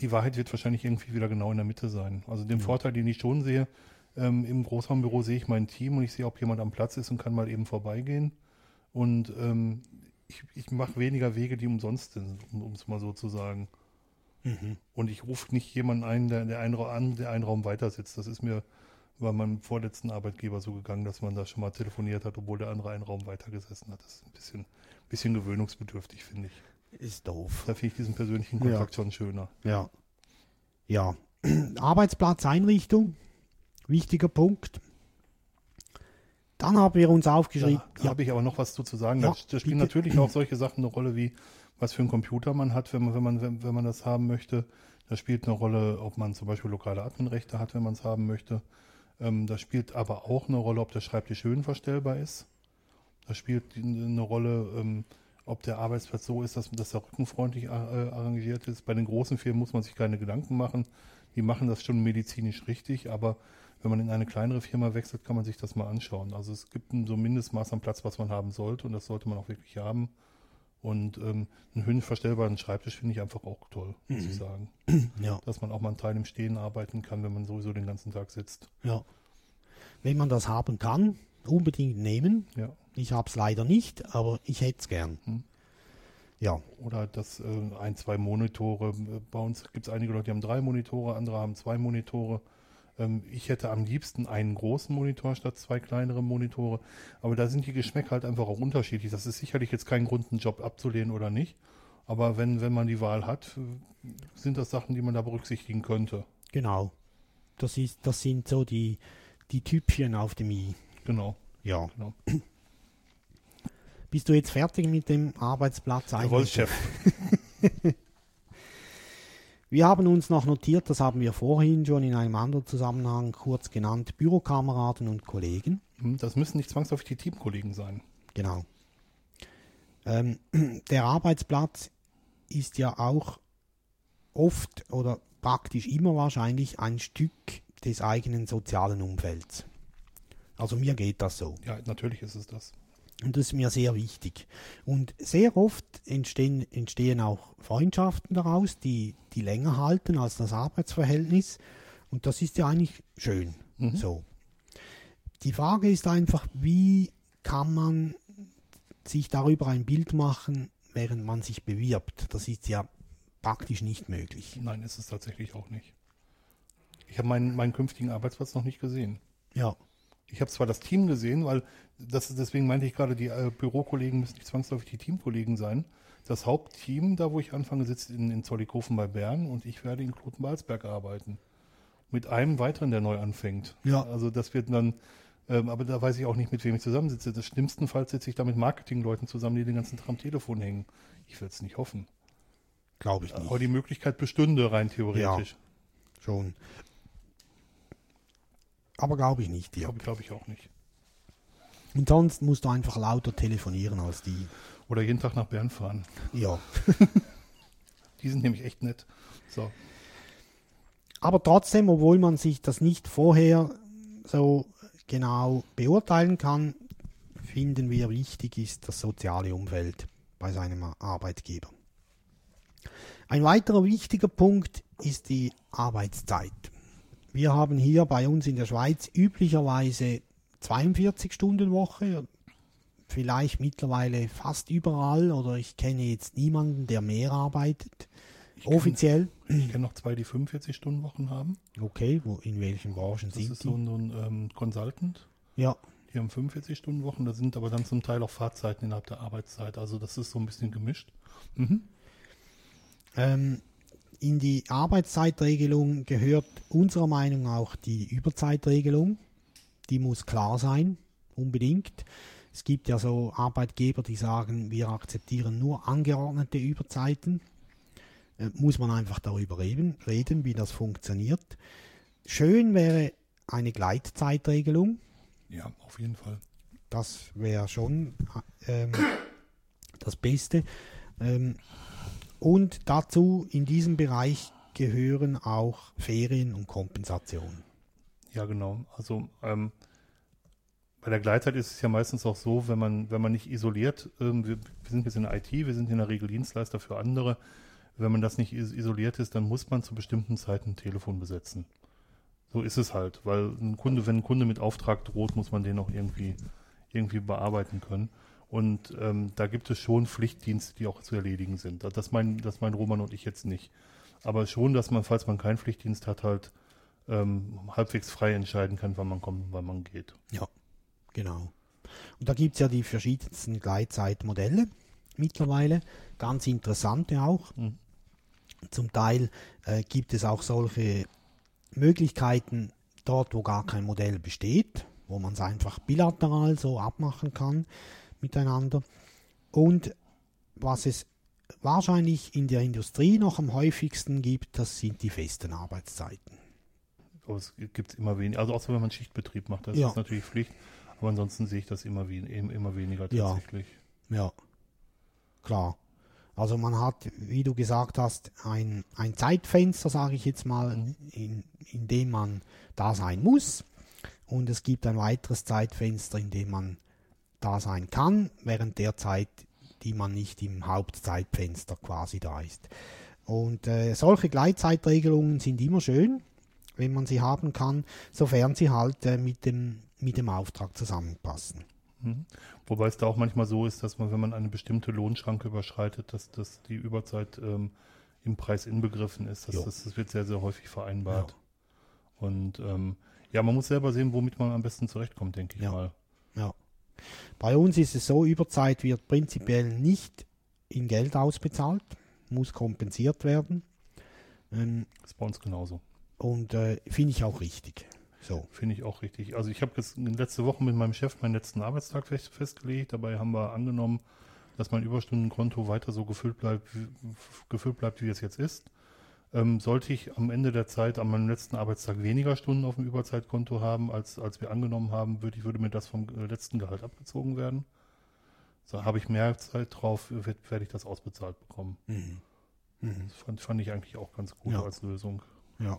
die Wahrheit wird wahrscheinlich irgendwie wieder genau in der Mitte sein. Also den Vorteil, den ich schon sehe, ähm, im Großraumbüro sehe ich mein Team und ich sehe, ob jemand am Platz ist und kann mal eben vorbeigehen. Und ähm, ich, ich mache weniger Wege, die umsonst sind, um es mal so zu sagen. Und ich rufe nicht jemanden ein, der, der, einen, an, der einen Raum weiter sitzt. Das ist mir bei meinem vorletzten Arbeitgeber so gegangen, dass man da schon mal telefoniert hat, obwohl der andere einen Raum weiter gesessen hat. Das ist ein bisschen, bisschen gewöhnungsbedürftig, finde ich. Ist doof. Da finde ich diesen persönlichen Ja. Kontakt schon schöner. Ja. Ja. <clears throat> Arbeitsplatzeinrichtung, wichtiger Punkt. Dann haben wir uns aufgeschrieben, Da habe ich aber noch was zu, zu sagen. Ja, da, da spielen natürlich auch solche Sachen eine Rolle, wie was für einen Computer man hat, wenn man, wenn man, wenn, wenn man das haben möchte. Da spielt eine Rolle, ob man zum Beispiel lokale Adminrechte hat, wenn man es haben möchte. Ähm, da spielt aber auch eine Rolle, ob der Schreibtisch höhenverstellbar ist. Da spielt eine Rolle, ähm, ob der Arbeitsplatz so ist, dass, dass er rückenfreundlich äh, arrangiert ist. Bei den großen Firmen muss man sich keine Gedanken machen. Die machen das schon medizinisch richtig, aber wenn man in eine kleinere Firma wechselt, kann man sich das mal anschauen. Also es gibt ein so ein Mindestmaß an Platz, was man haben sollte und das sollte man auch wirklich haben. Und ähm, einen höhenverstellbaren Schreibtisch finde ich einfach auch toll, muss ich sagen. <clears throat> ja, Dass man auch mal einen Teil im Stehen arbeiten kann, wenn man sowieso den ganzen Tag sitzt. ja. Wenn man das haben kann, unbedingt nehmen. Ja. Ich habe es leider nicht, aber ich hätte es gern. Hm. Ja, Oder das äh, ein, zwei Monitore. Bei uns gibt es einige Leute, die haben drei Monitore, andere haben zwei Monitore. Ähm, ich hätte am liebsten einen großen Monitor statt zwei kleinere Monitore. Aber da sind die Geschmäcker halt einfach auch unterschiedlich. Das ist sicherlich jetzt kein Grund, einen Job abzulehnen oder nicht. Aber wenn, wenn man die Wahl hat, äh, sind das Sachen, die man da berücksichtigen könnte. genau. Das, ist, das sind so die, die Typchen auf dem i. Genau. Ja. genau. Bist du jetzt fertig mit dem Arbeitsplatz? Jawohl, Chef. <laughs> Wir haben uns noch notiert, das haben wir vorhin schon in einem anderen Zusammenhang kurz genannt, Bürokameraden und Kollegen. Hm, Das müssen nicht zwangsläufig die Teamkollegen sein. Genau. Ähm, <clears throat> der Arbeitsplatz ist ja auch oft oder praktisch immer wahrscheinlich ein Stück des eigenen sozialen Umfelds. Also mir geht das so. Ja, natürlich ist es das. Und das ist mir sehr wichtig. Und sehr oft entstehen, entstehen auch Freundschaften daraus, die, die länger halten als das Arbeitsverhältnis. Und das ist ja eigentlich schön. Mhm. So. Die Frage ist einfach, wie kann man sich darüber ein Bild machen, während man sich bewirbt? Das ist ja praktisch nicht möglich. Nein, ist es tatsächlich auch nicht. Ich habe meinen, meinen künftigen Arbeitsplatz noch nicht gesehen. Ja, Ich habe zwar das Team gesehen, weil das deswegen meinte ich gerade, die äh, Bürokollegen müssen nicht zwangsläufig die Teamkollegen sein. Das Hauptteam, da wo ich anfange, sitzt in, in Zollikofen bei Bern und ich werde in Kloten-Balsberg arbeiten. Mit einem weiteren, der neu anfängt. Ja. Also das wird dann, ähm, aber da weiß ich auch nicht, mit wem ich zusammensitze. Das schlimmstenfalls sitze ich da mit Marketingleuten zusammen, die den ganzen Tag am Telefon hängen. Ich will es nicht hoffen. glaube ich nicht. Aber die Möglichkeit bestünde rein theoretisch. Schon. Aber glaube ich nicht, ja. Glaube glaub ich auch nicht. Und sonst musst du einfach lauter telefonieren als die. Oder jeden Tag nach Bern fahren. Ja. <laughs> Die sind nämlich echt nett. So. Aber trotzdem, obwohl man sich das nicht vorher so genau beurteilen kann, finden wir wichtig ist das soziale Umfeld bei seinem Arbeitgeber. Ein weiterer wichtiger Punkt ist die Arbeitszeit. Wir haben hier bei uns in der Schweiz üblicherweise 42 Stunden Woche, vielleicht mittlerweile fast überall oder ich kenne jetzt niemanden, der mehr arbeitet. kenn- Offiziell. Ich kenne noch zwei, die 45-Stunden-Wochen haben. Okay, wo, in welchen Branchen Das sind ist die? so ein, so ein ähm, Consultant. Ja, Die haben 45-Stunden-Wochen. Da sind aber dann zum Teil auch Fahrzeiten innerhalb der Arbeitszeit. Also das ist so ein bisschen gemischt. Mhm. ähm, in die Arbeitszeitregelung gehört unserer Meinung nach auch die Überzeitregelung. Die muss klar sein, unbedingt. Es gibt ja so Arbeitgeber, die sagen, wir akzeptieren nur angeordnete Überzeiten. Äh, muss man einfach darüber reden, reden, wie das funktioniert. Schön wäre eine Gleitzeitregelung. Ja, auf jeden Fall. Das wäre schon ähm, das Beste. Ähm, und dazu in diesem Bereich gehören auch Ferien und Kompensation. Ja, genau. Also ähm, bei der Gleitzeit ist es ja meistens auch so, wenn man, wenn man nicht isoliert, ähm, wir, wir sind jetzt in der IT, wir sind in der Regel Dienstleister für andere, wenn man das nicht is isoliert ist, dann muss man zu bestimmten Zeiten ein Telefon besetzen. So ist es halt, weil ein Kunde, wenn ein Kunde mit Auftrag droht, muss man den auch irgendwie, irgendwie bearbeiten können. Und ähm, da gibt es schon Pflichtdienste, die auch zu erledigen sind. Das meinen das mein Roman und ich jetzt nicht. Aber schon, dass man, falls man keinen Pflichtdienst hat, halt ähm, halbwegs frei entscheiden kann, wann man kommt und wann man geht. Ja, genau. Und da gibt es ja die verschiedensten Gleitzeitmodelle mittlerweile, ganz interessante auch. Mhm. Zum Teil äh, gibt es auch solche Möglichkeiten dort, wo gar kein Modell besteht, wo man es einfach bilateral so abmachen kann miteinander. Und was es wahrscheinlich in der Industrie noch am häufigsten gibt, das sind die festen Arbeitszeiten. Aber es gibt immer weniger, also außer wenn man Schichtbetrieb macht, das Ja. ist natürlich Pflicht. Aber ansonsten sehe ich das immer, wen, em- immer weniger Ja. tatsächlich. Ja, klar. Also man hat, wie du gesagt hast, ein, ein Zeitfenster, sage ich jetzt mal, Mhm. in, in dem man da sein muss. Und es gibt ein weiteres Zeitfenster, in dem man da sein kann, während der Zeit, die man nicht im Hauptzeitfenster quasi da ist. Und äh, solche Gleitzeitregelungen sind immer schön, wenn man sie haben kann, sofern sie halt äh, mit, dem, mit dem Auftrag zusammenpassen. Mhm. Wobei es da auch manchmal so ist, dass man, wenn man eine bestimmte Lohnschranke überschreitet, dass, dass die Überzeit ähm, im Preis inbegriffen ist. Das, das, das wird sehr, sehr häufig vereinbart. Und ähm, ja, man muss selber sehen, womit man am besten zurechtkommt, denke ich Ja. mal. Ja. Bei uns ist es so, Überzeit wird prinzipiell nicht in Geld ausbezahlt, muss kompensiert werden. Ähm, Das ist bei uns genauso. und äh, finde ich auch richtig. So. Finde ich auch richtig. Also ich habe jetzt letzte Woche mit meinem Chef meinen letzten Arbeitstag fest, festgelegt. Dabei haben wir angenommen, dass mein Überstundenkonto weiter so gefüllt bleibt, wie, gefüllt bleibt, wie es jetzt ist. Ähm, sollte ich am Ende der Zeit, an meinem letzten Arbeitstag, weniger Stunden auf dem Überzeitkonto haben, als, als wir angenommen haben, würde, ich, würde mir das vom äh, letzten Gehalt abgezogen werden. So habe ich mehr Zeit drauf, werd- werde ich das ausbezahlt bekommen. Mhm. Mhm. Das fand, fand ich eigentlich auch ganz gut Ja. als Lösung. Ja.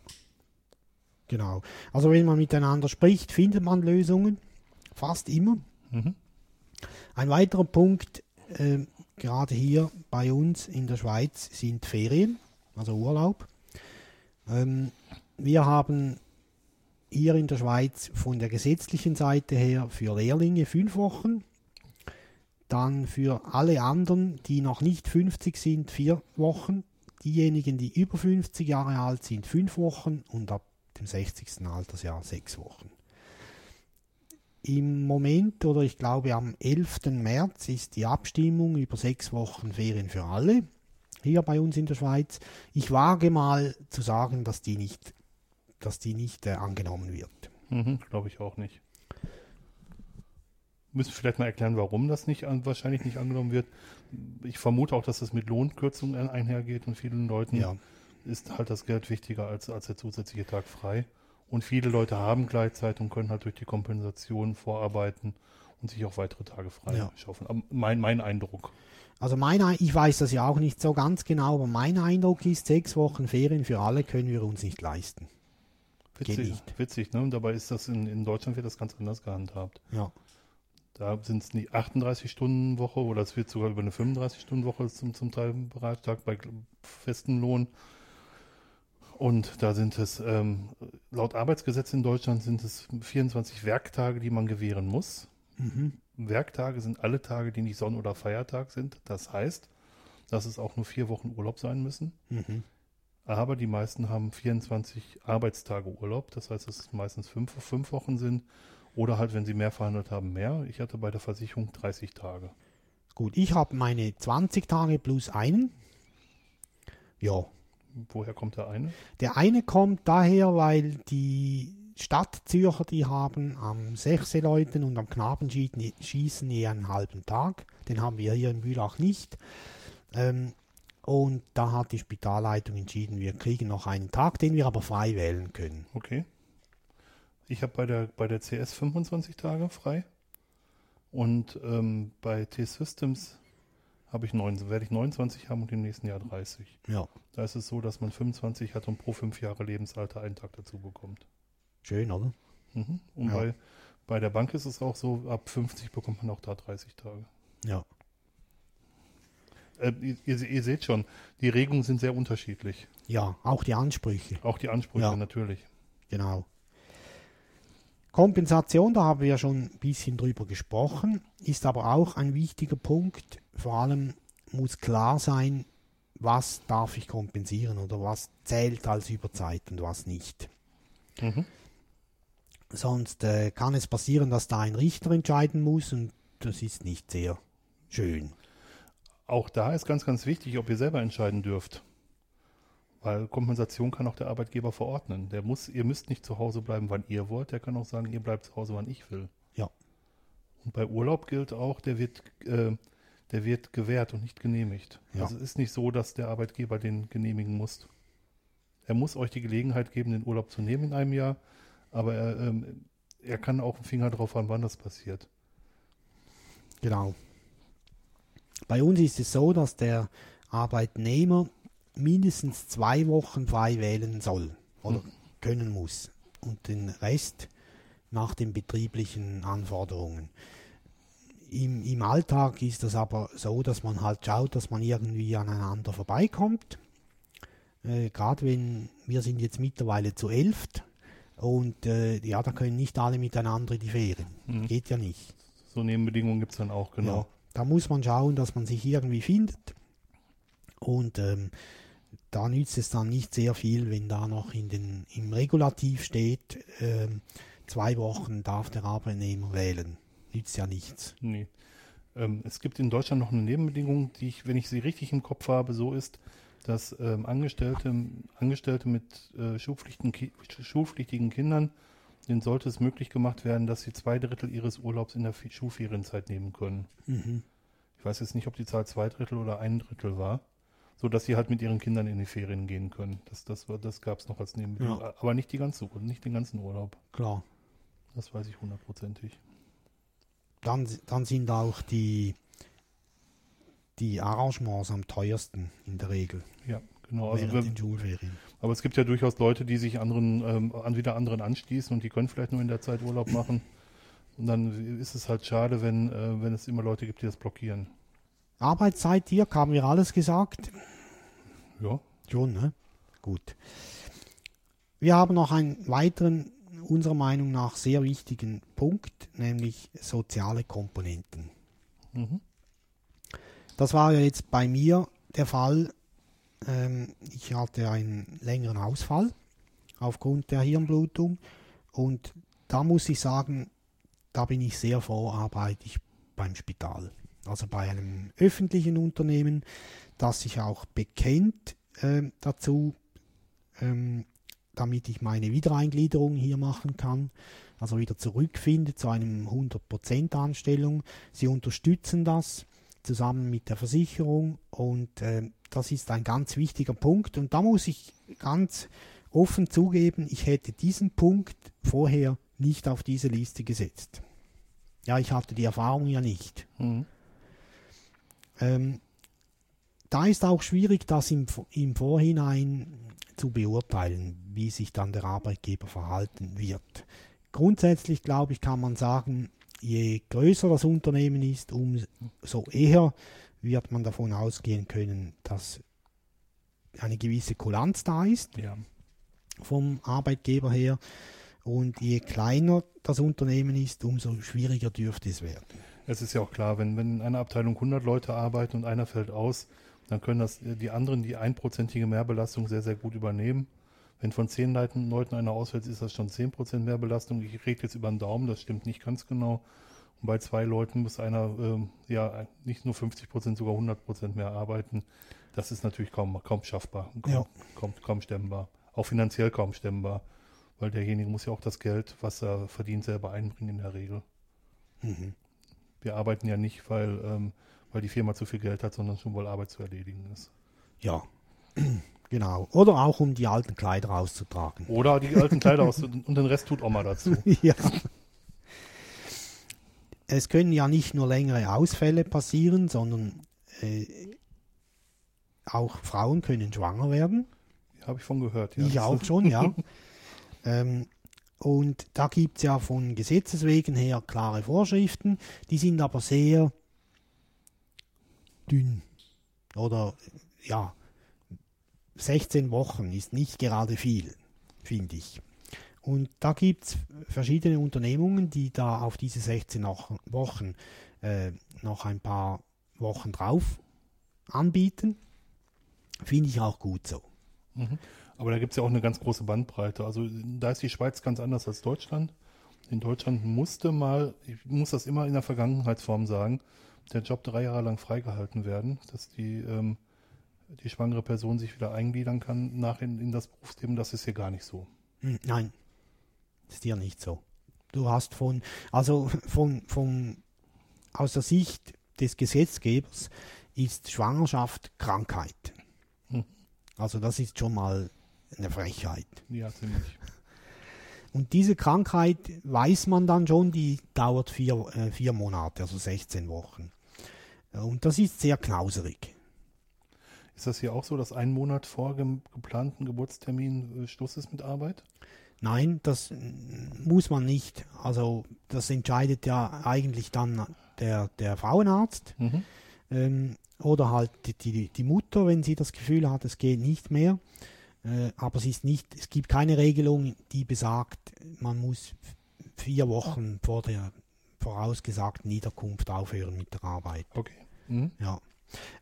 Genau. Also wenn man miteinander spricht, findet man Lösungen. Fast immer. Mhm. Ein weiterer Punkt, ähm, gerade hier bei uns in der Schweiz, sind Ferien, also Urlaub. Ähm, wir haben hier in der Schweiz von der gesetzlichen Seite her für Lehrlinge fünf Wochen, dann für alle anderen, die noch nicht 50 sind, vier Wochen, diejenigen, die über 50 Jahre alt sind, fünf Wochen und ab dem 60. Altersjahr sechs Wochen. Im Moment oder ich glaube am 11. März ist die Abstimmung über sechs Wochen Ferien für alle hier bei uns in der Schweiz. Ich wage mal zu sagen, dass die nicht, dass die nicht äh, angenommen wird. Mhm, Glaube ich auch nicht. Müssen wir vielleicht mal erklären, warum das nicht wahrscheinlich nicht angenommen wird. Ich vermute auch, dass es mit Lohnkürzungen ein- einhergeht und vielen Leuten Ja, ist halt das Geld wichtiger als, als der zusätzliche Tag frei. Und viele Leute haben Gleitzeit und können halt durch die Kompensation vorarbeiten und sich auch weitere Tage frei Ja. schaufeln. Mein, mein Eindruck. also mein, Ei- ich weiß das ja auch nicht so ganz genau, aber mein Eindruck ist, sechs Wochen Ferien für alle können wir uns nicht leisten. Geht Witzig, nicht. witzig ne? Und dabei ist das in, in Deutschland wird das ganz anders gehandhabt. Ja, Da sind es die 38-Stunden-Woche oder es wird sogar über eine 35-Stunden-Woche zum, zum Teil beratschlagt bei festem Lohn. Und da sind es, ähm, laut Arbeitsgesetz in Deutschland sind es 24 Werktage, die man gewähren muss. Mhm. Werktage sind alle Tage, die nicht Sonn- oder Feiertag sind. Das heißt, dass es auch nur vier Wochen Urlaub sein müssen. Mhm. Aber die meisten haben 24 Arbeitstage Urlaub. Das heißt, dass es meistens fünf, fünf Wochen sind. Oder halt, wenn sie mehr verhandelt haben, mehr. Ich hatte bei der Versicherung 30 Tage. gut. Ich habe meine 20 Tage plus einen. Ja, Woher kommt der eine? Der eine kommt daher, weil die Stadtzürcher, die haben am Sechseleuten und am Knabenschießen je einen halben Tag. Den haben wir hier in Bülach nicht. Ähm, und da hat die Spitalleitung entschieden, wir kriegen noch einen Tag, den wir aber frei wählen können. Okay. Ich habe bei der, bei der CS 25 Tage frei. Und ähm, bei T-Systems habe ich neun, werde ich 29 haben und im nächsten Jahr 30. Ja, Da ist es so, dass man 25 hat und pro fünf Jahre Lebensalter einen Tag dazu bekommt. Schön, oder? Mhm. Und Ja. bei, bei der Bank ist es auch so, ab 50 bekommt man auch da 30 Tage. Ja, Äh, ihr, ihr, seht schon, die Regelungen sind sehr unterschiedlich. ja auch die Ansprüche, Auch die Ansprüche Ja. natürlich. genau. Kompensation, da haben wir ja schon ein bisschen drüber gesprochen, ist aber auch ein wichtiger Punkt. Vor allem muss klar sein, was darf ich kompensieren oder was zählt als Überzeit und was nicht. Mhm. Sonst äh, kann es passieren, dass da ein Richter entscheiden muss und das ist nicht sehr schön. Auch da ist ganz, ganz wichtig, ob ihr selber entscheiden dürft. Weil Kompensation kann auch der Arbeitgeber verordnen. Der muss, ihr müsst nicht zu Hause bleiben, wann ihr wollt. Der kann auch sagen, ihr bleibt zu Hause, wann ich will. Ja. Und bei Urlaub gilt auch, der wird, äh, der wird gewährt und nicht genehmigt. Ja. Also es ist nicht so, dass der Arbeitgeber den genehmigen muss. Er muss euch die Gelegenheit geben, den Urlaub zu nehmen in einem Jahr, aber er, ähm, er kann auch einen Finger drauf haben, wann das passiert. Genau. Bei uns ist es so, dass der Arbeitnehmer mindestens zwei Wochen frei wählen soll oder können muss und den Rest nach den betrieblichen Anforderungen. Im, Im Alltag ist das aber so, dass man halt schaut, dass man irgendwie aneinander vorbeikommt. Äh, Gerade wenn wir sind jetzt mittlerweile zu elft und äh, ja, da können nicht alle miteinander in die Ferien. Mhm. Geht ja nicht. So Nebenbedingungen gibt es dann auch, genau. Ja, da muss man schauen, dass man sich irgendwie findet. Und ähm, da nützt es dann nicht sehr viel, wenn da noch in den, im Regulativ steht, ähm, zwei Wochen darf der Arbeitnehmer wählen. Nützt ja nichts. Nee. Ähm, es gibt in Deutschland noch eine Nebenbedingung, die ich, wenn ich sie richtig im Kopf habe, so ist, dass ähm, Angestellte, Angestellte mit äh, schulpflichtigen, schulpflichtigen Kindern, denen sollte es möglich gemacht werden, dass sie zwei Drittel ihres Urlaubs in der Fe- Schulferienzeit nehmen können. Mhm. Ich weiß jetzt nicht, ob die Zahl zwei Drittel oder ein Drittel war, so dass sie halt mit ihren Kindern in die Ferien gehen können. Das, das, das gab es noch als Nebenbedingung, Ja. aber nicht die ganze, nicht den ganzen Urlaub. Klar. Das weiß ich hundertprozentig. Dann, dann sind auch die, die Arrangements am teuersten in der Regel Ja, genau. Also während wir, den Schulferien. Aber es gibt ja durchaus Leute, die sich anderen, ähm, an wieder anderen anschließen und die können vielleicht nur in der Zeit Urlaub machen. Und dann ist es halt schade, wenn, äh, wenn es immer Leute gibt, die das blockieren. Arbeitszeit hier, haben wir alles gesagt. Ja, Schon, ne? Gut. Wir haben noch einen weiteren, unserer Meinung nach sehr wichtigen Punkt, nämlich soziale Komponenten. mhm. Das war ja jetzt bei mir der Fall. Ähm, ich hatte einen längeren Ausfall aufgrund der Hirnblutung und da muss ich sagen, da bin ich sehr ich beim Spital. Also bei einem öffentlichen Unternehmen, das sich auch bekennt ähm, dazu, ähm, damit ich meine Wiedereingliederung hier machen kann, also wieder zurückfinde zu einem 100% Anstellung. Sie unterstützen das zusammen mit der Versicherung und ähm, das ist ein ganz wichtiger Punkt und da muss ich ganz offen zugeben, ich hätte diesen Punkt vorher nicht auf diese Liste gesetzt. Ja, ich hatte die Erfahrung ja nicht. Mhm. Ähm, da ist auch schwierig, das im, im Vorhinein zu beurteilen, wie sich dann der Arbeitgeber verhalten wird. Grundsätzlich, glaube ich, kann man sagen, je größer das Unternehmen ist, umso eher wird man davon ausgehen können, dass eine gewisse Kulanz da ist ja. vom Arbeitgeber her. Und je kleiner das Unternehmen ist, umso schwieriger dürfte es werden. Es ist ja auch klar, wenn, wenn in einer Abteilung 100 Leute arbeiten und einer fällt aus, dann können das äh, die anderen die einprozentige Mehrbelastung sehr, sehr gut übernehmen. Wenn von 10 Leuten, Leuten einer ausfällt, ist das schon 10% Mehrbelastung. Ich rede jetzt über den Daumen, das stimmt nicht ganz genau. Und bei zwei Leuten muss einer ähm, ja nicht nur 50%, sogar 100% mehr arbeiten. Das ist natürlich kaum, kaum schaffbar, kaum, Ja. kaum, kaum stemmbar. Auch finanziell kaum stemmbar. Weil derjenige muss ja auch das Geld, was er verdient, selber einbringen in der Regel. Mhm. Wir arbeiten ja nicht, weil, ähm, weil die Firma zu viel Geld hat, sondern schon, weil Arbeit zu erledigen ist. Ja, genau. Oder auch um die alten Kleider auszutragen. Oder die alten Kleider aus <laughs> und den Rest tut Oma dazu. ja. Es können ja nicht nur längere Ausfälle passieren, sondern äh, auch Frauen können schwanger werden. Habe ich von gehört. Ja. Ich auch schon, ja. <laughs> ähm, und da gibt es ja von Gesetzes wegen her klare Vorschriften, die sind aber sehr dünn. Oder ja, 16 Wochen ist nicht gerade viel, finde ich. Und da gibt es verschiedene Unternehmungen, die da auf diese 16 Wochen- äh, noch ein paar Wochen drauf anbieten. Finde ich auch gut so. Aber da gibt es ja auch eine ganz große Bandbreite. Also da ist die Schweiz ganz anders als Deutschland. In Deutschland musste mal, ich muss das immer in der Vergangenheitsform sagen, der Job drei Jahre lang freigehalten werden, dass die, ähm, die schwangere Person sich wieder eingliedern kann nach in, in das Berufsleben. Das ist hier gar nicht so. Hm, Nein, ist dir nicht so. Du hast von, also <laughs> von, von, aus der Sicht des Gesetzgebers ist Schwangerschaft Krankheit. Hm. Also das ist schon mal eine Frechheit. Ja, ziemlich. <laughs> Und diese Krankheit weiß man dann schon, die dauert vier, äh, vier Monate, also 16 Wochen. Und das ist sehr knauserig. Ist das hier auch so, dass ein Monat vor dem geplanten Geburtstermin äh, Schluss ist mit Arbeit? Nein, das mm, muss man nicht. Also das entscheidet ja eigentlich dann der, der Frauenarzt Mhm. ähm, oder halt die, die, Mutter, wenn sie das Gefühl hat, es geht nicht mehr. Äh, aber es ist nicht, es gibt keine Regelung, die besagt, man muss vier Wochen vor der vorausgesagten Niederkunft aufhören mit der Arbeit. Okay. Mhm. Ja.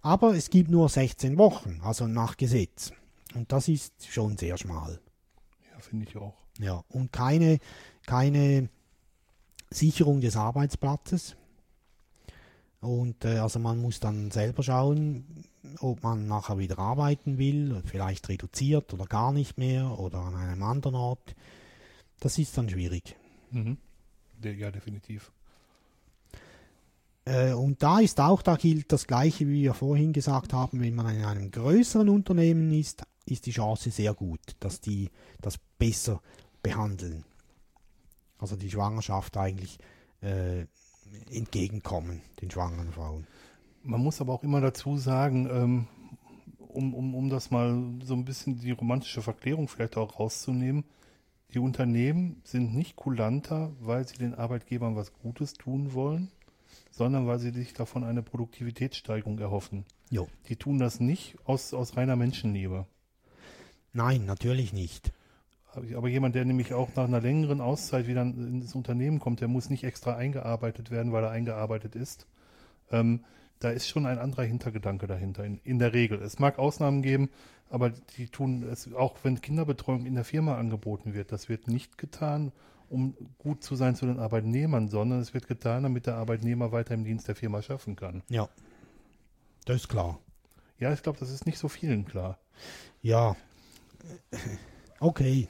Aber es gibt nur 16 Wochen, also nach Gesetz. Und das ist schon sehr schmal. Ja, finde ich auch. Ja. Und keine, keine Sicherung des Arbeitsplatzes. Und äh, also man muss dann selber schauen, ob man nachher wieder arbeiten will, vielleicht reduziert oder gar nicht mehr oder an einem anderen Ort. Das ist dann schwierig. Mhm. Ja, definitiv. Äh, und da ist auch, da gilt das Gleiche, wie wir vorhin gesagt haben, wenn man in einem größeren Unternehmen ist, ist die Chance sehr gut, dass die das besser behandeln. Also die Schwangerschaft eigentlich äh, entgegenkommen, den schwangeren Frauen. Man muss aber auch immer dazu sagen, ähm, um, um, um das mal so ein bisschen die romantische Verklärung vielleicht auch rauszunehmen, die Unternehmen sind nicht kulanter, weil sie den Arbeitgebern was Gutes tun wollen, sondern weil sie sich davon eine Produktivitätssteigerung erhoffen. Jo. Die tun das nicht aus, aus reiner Menschenliebe. Nein, natürlich nicht. Aber jemand, der nämlich auch nach einer längeren Auszeit wieder ins Unternehmen kommt, der muss nicht extra eingearbeitet werden, weil er eingearbeitet ist. Ähm, da ist schon ein anderer Hintergedanke dahinter, in, in der Regel. Es mag Ausnahmen geben, aber die tun es, auch wenn Kinderbetreuung in der Firma angeboten wird, das wird nicht getan, um gut zu sein zu den Arbeitnehmern, sondern es wird getan, damit der Arbeitnehmer weiter im Dienst der Firma schaffen kann. Ja, das ist klar. Ja, ich glaube, das ist nicht so vielen klar. Ja, okay.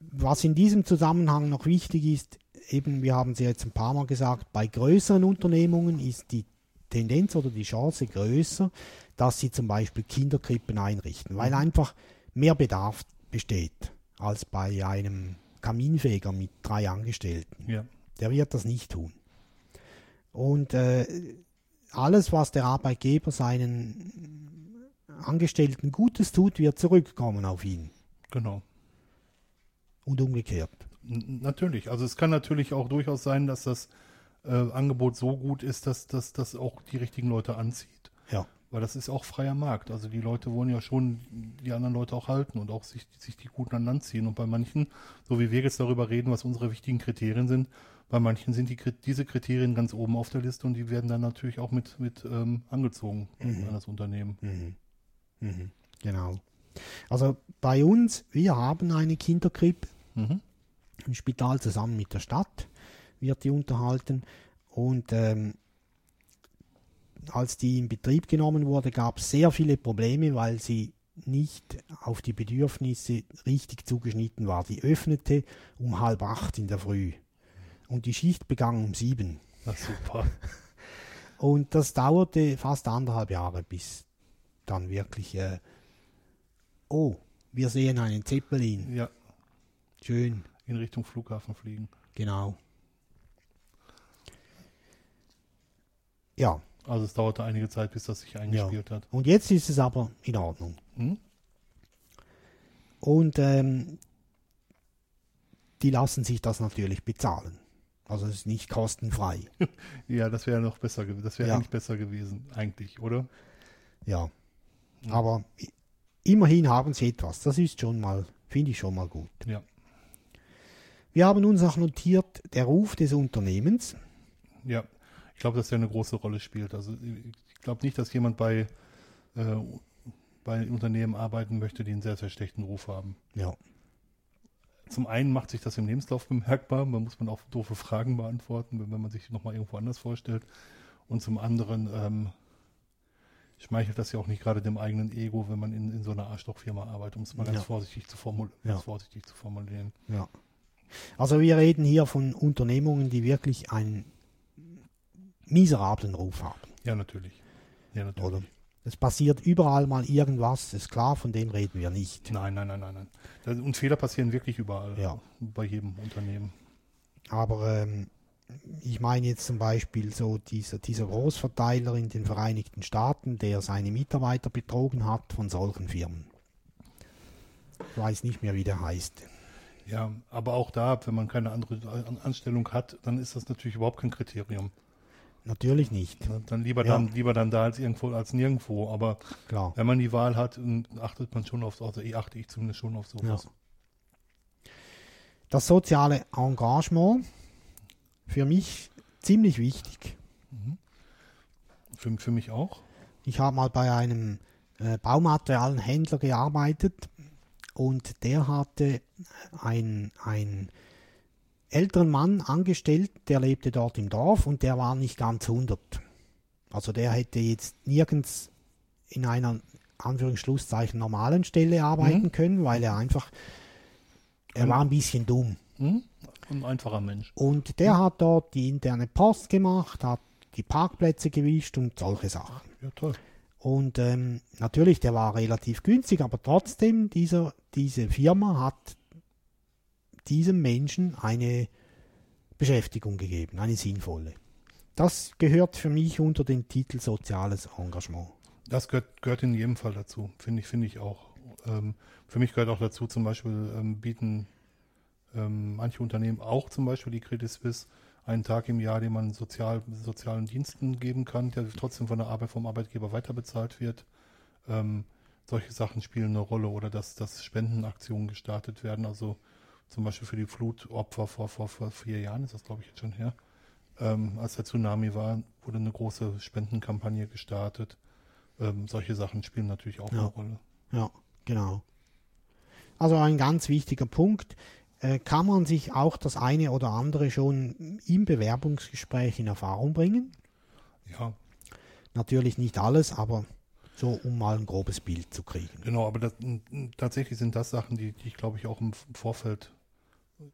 Was in diesem Zusammenhang noch wichtig ist, eben, wir haben es ja jetzt ein paar Mal gesagt, bei größeren Unternehmungen ist die Tendenz oder die Chance größer, dass sie zum Beispiel Kinderkrippen einrichten, weil einfach mehr Bedarf besteht als bei einem Kaminfeger mit drei Angestellten. Ja. Der wird das nicht tun. Und äh, alles, was der Arbeitgeber seinen Angestellten Gutes tut, wird zurückkommen auf ihn. Genau. Und umgekehrt. N- Natürlich. Also es kann natürlich auch durchaus sein, dass das äh, Angebot so gut ist, dass dass das auch die richtigen Leute anzieht. Ja. Weil das ist auch freier Markt. Also die Leute wollen ja schon die anderen Leute auch halten und auch sich, sich die Guten an Land ziehen. Und bei manchen, so wie wir jetzt darüber reden, was unsere wichtigen Kriterien sind, bei manchen sind die, diese Kriterien ganz oben auf der Liste und die werden dann natürlich auch mit, mit ähm, angezogen an das Unternehmen. Mhm. Mhm. Genau. Also bei uns, wir haben eine Kinderkrippe Mhm. im Spital zusammen mit der Stadt, wird die unterhalten. Und ähm, als die in Betrieb genommen wurde, gab es sehr viele Probleme, weil sie nicht auf die Bedürfnisse richtig zugeschnitten war. Die öffnete um halb acht in der Früh und die Schicht begann um sieben. Na super. <laughs> Und das dauerte fast anderthalb Jahre, bis dann wirklich, äh, oh, wir sehen einen Zeppelin. Ja, Schön, in Richtung Flughafen fliegen. genau. Ja, Also es dauerte einige Zeit, bis das sich eingespielt hat. und jetzt ist es aber in Ordnung. Hm? Und ähm, die lassen sich das natürlich bezahlen. Also es ist nicht kostenfrei. <laughs> Ja, das wäre noch besser gewesen. Das wäre Ja. eigentlich besser gewesen, eigentlich, oder? Ja. Aber i- immerhin haben sie etwas. Das ist schon mal, finde ich schon mal gut. Ja. Wir haben uns auch notiert, der Ruf des Unternehmens. Ja. Ich glaube, dass der eine große Rolle spielt. Also ich glaube nicht, dass jemand bei, äh, bei Unternehmen arbeiten möchte, die einen sehr, sehr schlechten Ruf haben. Ja. Zum einen macht sich das im Lebenslauf bemerkbar, man muss man auch doofe Fragen beantworten, wenn, man sich nochmal irgendwo anders vorstellt. Und zum anderen ähm, schmeichelt das ja auch nicht gerade dem eigenen Ego, wenn man in, in so einer Arschlochfirma arbeitet, um es mal ganz Ja. vorsichtig zu, formul Ja. ganz vorsichtig zu formulieren. Ja. Also wir reden hier von Unternehmungen, die wirklich einen miserablen Ruf haben. Ja, natürlich. Ja, natürlich. Oder? Es passiert überall mal irgendwas, ist klar, von dem reden wir nicht. Nein, nein, nein, nein, nein. Und Fehler passieren wirklich überall. Ja. Bei jedem Unternehmen. Aber ähm, ich meine jetzt zum Beispiel so dieser, dieser Großverteiler in den Vereinigten Staaten, der seine Mitarbeiter betrogen hat von solchen Firmen. Ich weiß nicht mehr, wie der heißt. Ja, aber auch da, wenn man keine andere An- Anstellung hat, dann ist das natürlich überhaupt kein Kriterium. Natürlich nicht? Dann lieber Ja. dann lieber dann da als irgendwo als nirgendwo. Aber klar. wenn man die Wahl hat, achtet man schon auf, also eh achte ich zumindest schon auf sowas. Ja. Das soziale Engagement, für mich ziemlich wichtig. Für, für mich auch. Ich habe mal bei einem äh, Baumaterialenhändler gearbeitet und der hatte einen, einen älteren Mann angestellt, der lebte dort im Dorf und der war nicht ganz 100. Also der hätte jetzt nirgends in einer Anführungsschlusszeichen normalen Stelle arbeiten Mhm. können, weil er einfach, er Ähm. war ein bisschen dumm. Hm? Ein einfacher Mensch. Und der hat dort die interne Post gemacht, hat die Parkplätze gewischt und solche Sachen. Ja, toll. Und ähm, natürlich, der war relativ günstig, aber trotzdem, dieser, diese Firma hat diesem Menschen eine Beschäftigung gegeben, eine sinnvolle. Das gehört für mich unter den Titel soziales Engagement. Das gehört, gehört in jedem Fall dazu, finde ich, finde ich auch. Ähm, für mich gehört auch dazu, zum Beispiel ähm, bieten ähm, manche Unternehmen auch zum Beispiel die Credit Suisse einen Tag im Jahr, den man sozial, sozialen Diensten geben kann, der trotzdem von der Arbeit vom Arbeitgeber weiterbezahlt wird. Ähm, solche Sachen spielen eine Rolle oder dass, dass Spendenaktionen gestartet werden. Also zum Beispiel für die Flutopfer vor, vor, vor vier Jahren ist das, glaube ich, jetzt schon her. Ähm, als der Tsunami war, wurde eine große Spendenkampagne gestartet. Ähm, solche Sachen spielen natürlich auch Ja. eine Rolle. Ja, genau. Also ein ganz wichtiger Punkt. Äh, kann man sich auch das eine oder andere schon im Bewerbungsgespräch in Erfahrung bringen? Ja, Natürlich nicht alles, aber so, um mal ein grobes Bild zu kriegen. genau, aber das, tatsächlich sind das Sachen, die, die ich glaube ich auch im Vorfeld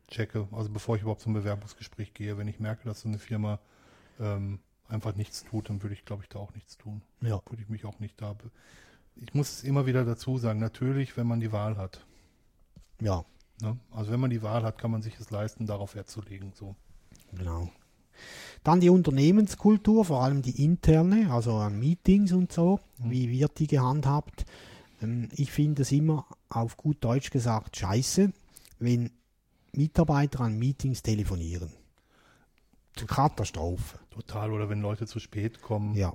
checke, also bevor ich überhaupt zum Bewerbungsgespräch gehe. Wenn ich merke, dass so eine Firma ähm, einfach nichts tut, dann würde ich glaube ich da auch nichts tun. Ja, Würde ich mich auch nicht da. Ich muss es immer wieder dazu sagen, natürlich, wenn man die Wahl hat. ja, Ne? Also wenn man die Wahl hat, kann man sich es leisten, darauf Wert zu legen. So. genau. Dann die Unternehmenskultur, vor allem die interne, also an Meetings und so. Mhm. Wie wird die gehandhabt? Ähm, Ich finde es immer auf gut Deutsch gesagt scheiße, wenn Mitarbeiter an Meetings telefonieren. Katastrophe. Total. Oder wenn Leute zu spät kommen. Ja,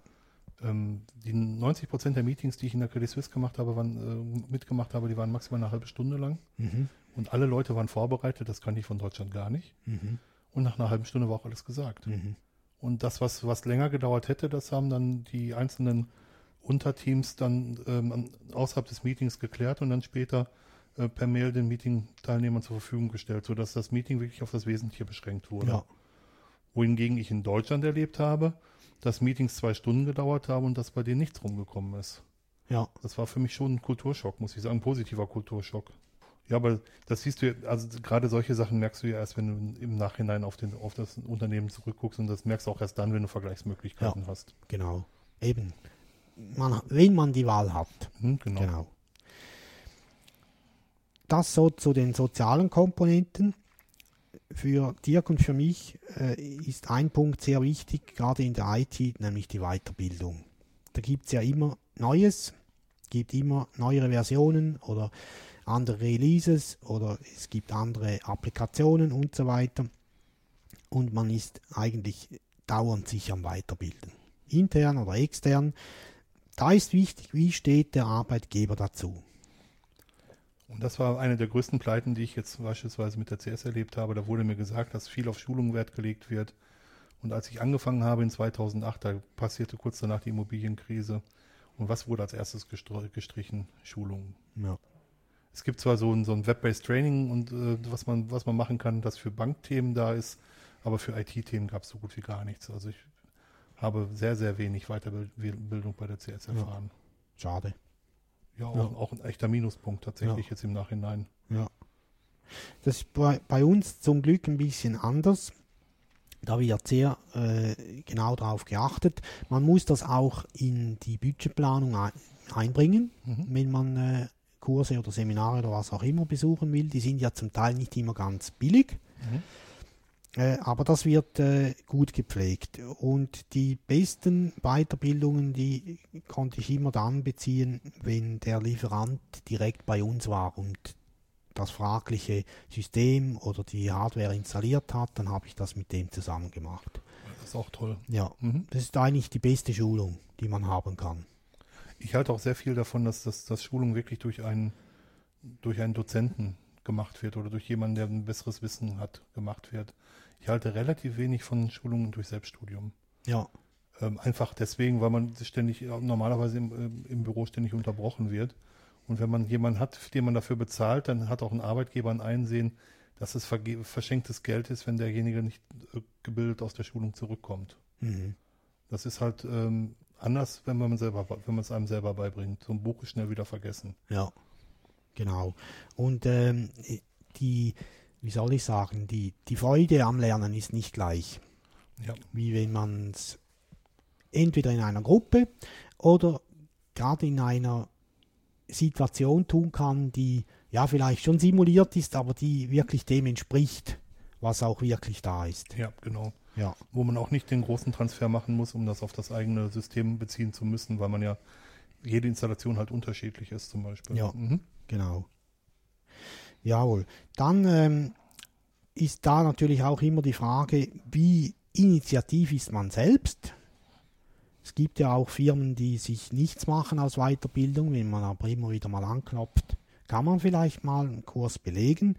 Ähm, die 90 Prozent der Meetings, die ich in der Credit Suisse gemacht habe, waren, äh, mitgemacht habe, die waren maximal eine halbe Stunde lang. mhm. Und alle Leute waren vorbereitet, das kann ich von Deutschland gar nicht. Mhm. Und nach einer halben Stunde war auch alles gesagt. Mhm. Und das, was, was länger gedauert hätte, das haben dann die einzelnen Unterteams dann ähm, außerhalb des Meetings geklärt und dann später äh, per Mail den Meeting-Teilnehmern zur Verfügung gestellt, sodass das Meeting wirklich auf das Wesentliche beschränkt wurde. ja, Wohingegen ich in Deutschland erlebt habe, dass Meetings zwei Stunden gedauert haben und dass bei denen nichts rumgekommen ist. ja, Das war für mich schon ein Kulturschock, muss ich sagen, ein positiver Kulturschock. Ja, aber das siehst du, ja- also gerade solche Sachen merkst du ja erst, wenn du im Nachhinein auf, den, auf das Unternehmen zurückguckst und das merkst du auch erst dann, wenn du Vergleichsmöglichkeiten hast. genau. Eben. Man, wenn man die Wahl hat. Hm, genau. Genau. Das so zu den sozialen Komponenten. Für Dirk und für mich äh, ist ein Punkt sehr wichtig, gerade in der IT, nämlich die Weiterbildung. Da gibt es ja immer Neues, gibt immer neuere Versionen oder andere Releases oder es gibt andere Applikationen und so weiter. Und man ist eigentlich dauernd sich am Weiterbilden. Intern oder extern. Da ist wichtig, wie steht der Arbeitgeber dazu. Und das war eine der größten Pleiten, die ich jetzt beispielsweise mit der CS erlebt habe. Da wurde mir gesagt, dass viel auf Schulung Wert gelegt wird Und als ich angefangen habe in 2008, da passierte kurz danach die Immobilienkrise. Und was wurde als erstes gestrichen? Schulungen. Ja. Es gibt zwar so ein, so ein Web-based Training und äh, was man was man machen kann, das für Bankthemen da ist, aber für IT-Themen gab es so gut wie gar nichts. Also ich habe sehr sehr wenig Weiterbildung bei der CS Ja. erfahren. Schade. Ja, auch, Ja. auch ein echter Minuspunkt tatsächlich Ja. jetzt im Nachhinein. Ja. Das ist bei, bei uns zum Glück ein bisschen anders. Da wird sehr äh, genau darauf geachtet. Man muss das auch in die Budgetplanung ein, einbringen, Mhm. wenn man äh, Kurse oder Seminare oder was auch immer besuchen will. Die sind ja zum Teil nicht immer ganz billig. Mhm. Äh, aber das wird äh, gut gepflegt. Und die besten Weiterbildungen, die konnte ich immer dann beziehen, wenn der Lieferant direkt bei uns war und das fragliche System oder die Hardware installiert hat, dann habe ich das mit dem zusammen gemacht. Das ist auch toll. Ja, Mhm. das ist eigentlich die beste Schulung, die man haben kann. Ich halte auch sehr viel davon, dass das, das Schulung wirklich durch einen, durch einen Dozenten gemacht wird oder durch jemanden, der ein besseres Wissen hat, gemacht wird. Ich halte relativ wenig von Schulungen durch Selbststudium. Ja, Ähm, einfach deswegen, weil man ständig äh, normalerweise im, ähm, im Büro ständig unterbrochen wird. Und wenn man jemanden hat, den man dafür bezahlt, dann hat auch ein Arbeitgeber ein Einsehen, dass es verschenktes Geld ist, wenn derjenige nicht äh, gebildet aus der Schulung zurückkommt. mhm. Das ist halt ähm, anders, wenn man selber, wenn man es einem selber beibringt. So ein Buch ist schnell wieder vergessen. ja, genau. Und ähm, die, wie soll ich sagen, die, die Freude am Lernen ist nicht gleich. Ja, wie wenn man es entweder in einer Gruppe oder gerade in einer Situation tun kann, die ja vielleicht schon simuliert ist, aber die wirklich dem entspricht, was auch wirklich da ist. ja, genau. Ja, Wo man auch nicht den großen Transfer machen muss, um das auf das eigene System beziehen zu müssen, weil man ja jede Installation halt unterschiedlich ist zum Beispiel. Ja. Mhm. genau. Jawohl. Dann ähm, ist da natürlich auch immer die Frage, wie initiativ ist man selbst? Es gibt ja auch Firmen, die sich nichts machen aus Weiterbildung. Wenn man aber immer wieder mal anklopft, kann man vielleicht mal einen Kurs belegen.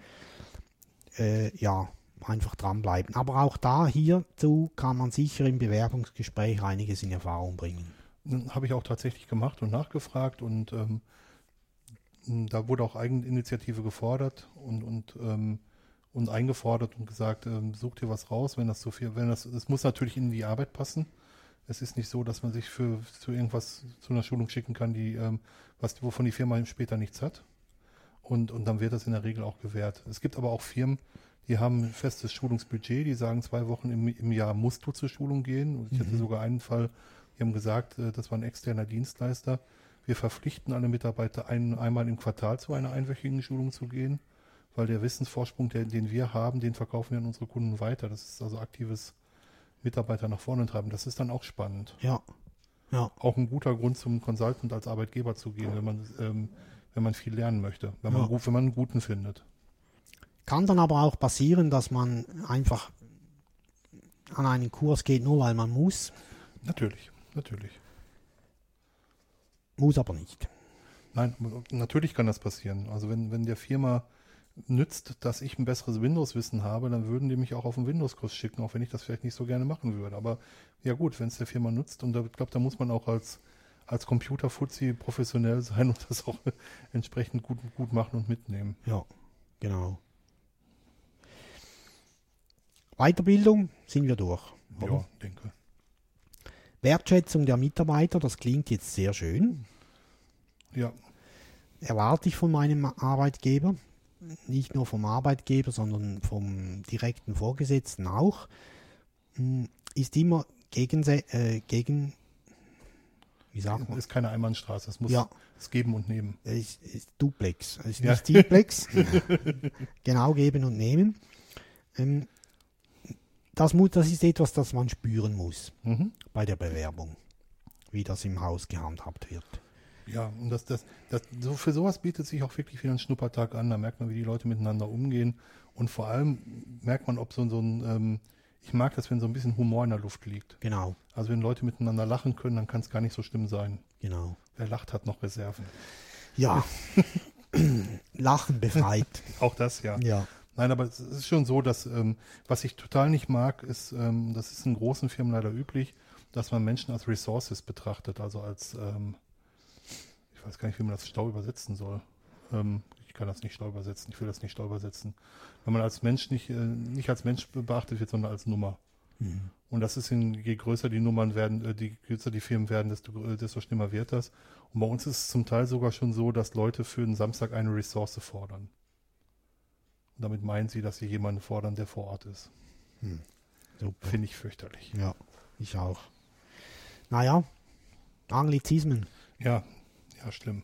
Äh, ja, einfach dranbleiben. Aber auch da hierzu kann man sicher im Bewerbungsgespräch einiges in Erfahrung bringen. Habe ich auch tatsächlich gemacht und nachgefragt und ähm, da wurde auch Eigeninitiative gefordert und, und, ähm, und eingefordert und gesagt, ähm, such dir was raus, wenn das so viel, wenn das, es muss natürlich in die Arbeit passen. Es ist nicht so, dass man sich für zu irgendwas zu einer Schulung schicken kann, die, ähm, was, wovon die Firma später nichts hat. Und, und dann wird das in der Regel auch gewährt. Es gibt aber auch Firmen, die haben ein festes Schulungsbudget, die sagen, zwei Wochen im, im Jahr musst du zur Schulung gehen. Und ich hatte Mhm. sogar einen Fall, die haben gesagt, äh, das war ein externer Dienstleister. Wir verpflichten alle Mitarbeiter, ein, einmal im Quartal zu einer einwöchigen Schulung zu gehen, weil der Wissensvorsprung, der, den wir haben, den verkaufen wir an unsere Kunden weiter. Das ist also aktives Mitarbeiter nach vorne treiben. Das ist dann auch spannend. Ja, ja, Auch ein guter Grund zum Consultant als Arbeitgeber zu gehen, wenn man, ähm, wenn man viel lernen möchte, wenn man, Ja. wenn man einen guten findet. Kann dann aber auch passieren, dass man einfach an einen Kurs geht, nur weil man muss. Natürlich, natürlich. Muss aber nicht. Nein, natürlich kann das passieren. Also wenn, wenn der Firma nützt, dass ich ein besseres Windows-Wissen habe, dann würden die mich auch auf einen Windows-Kurs schicken, auch wenn ich das vielleicht nicht so gerne machen würde. Aber ja gut, wenn es der Firma nutzt, und da- ich glaube, da muss man auch als, als Computer-Fuzzi professionell sein und das auch <laughs> entsprechend gut, gut machen und mitnehmen. Ja, genau. Weiterbildung sind wir durch. oder? Ja, denke. Wertschätzung der Mitarbeiter, das klingt jetzt sehr schön. Ja, Erwarte ich von meinem Arbeitgeber. Nicht nur vom Arbeitgeber, sondern vom direkten Vorgesetzten auch. Hm, Ist immer gegen, äh, gegen wie sagt man? ist keine Einbahnstraße. Es muss Ja. es geben und nehmen. Es ist Duplex, es ist Ja. nicht Simplex. <laughs> genau geben und nehmen. Ähm, das, muss, das ist etwas, das man spüren muss Mhm. bei der Bewerbung, wie das im Haus gehandhabt wird. Ja, und das, das, das, so für sowas bietet sich auch wirklich wieder ein Schnuppertag an. Da merkt man, wie die Leute miteinander umgehen. Und vor allem merkt man, ob so, so ein, ähm, ich mag das, wenn so ein bisschen Humor in der Luft liegt. Genau, Also wenn Leute miteinander lachen können, dann kann es gar nicht so schlimm sein. genau. Wer lacht, hat noch Reserven. Ja, <laughs> Lachen befreit. Auch das, ja. Ja, Nein, aber es ist schon so, dass ähm, was ich total nicht mag, ist, ähm, das ist in großen Firmen leider üblich, dass man Menschen als Resources betrachtet, also als, ähm, ich weiß gar nicht, wie man das schlau übersetzen soll. Ähm, ich kann das nicht schlau übersetzen, ich will das nicht schlau übersetzen. Wenn man als Mensch nicht, äh, nicht als Mensch beachtet wird, sondern als Nummer. Und das ist in, je größer die Nummern werden, äh, je größer die Firmen werden, desto, äh, desto schlimmer wird das. Und bei uns ist es zum Teil sogar schon so, dass Leute für einen Samstag eine Ressource fordern. Und damit meinen sie, dass sie jemanden fordern, der vor Ort ist. Super. Finde ich fürchterlich. Ja, ich auch. Naja, Anglizismen. Ja, ja, schlimm.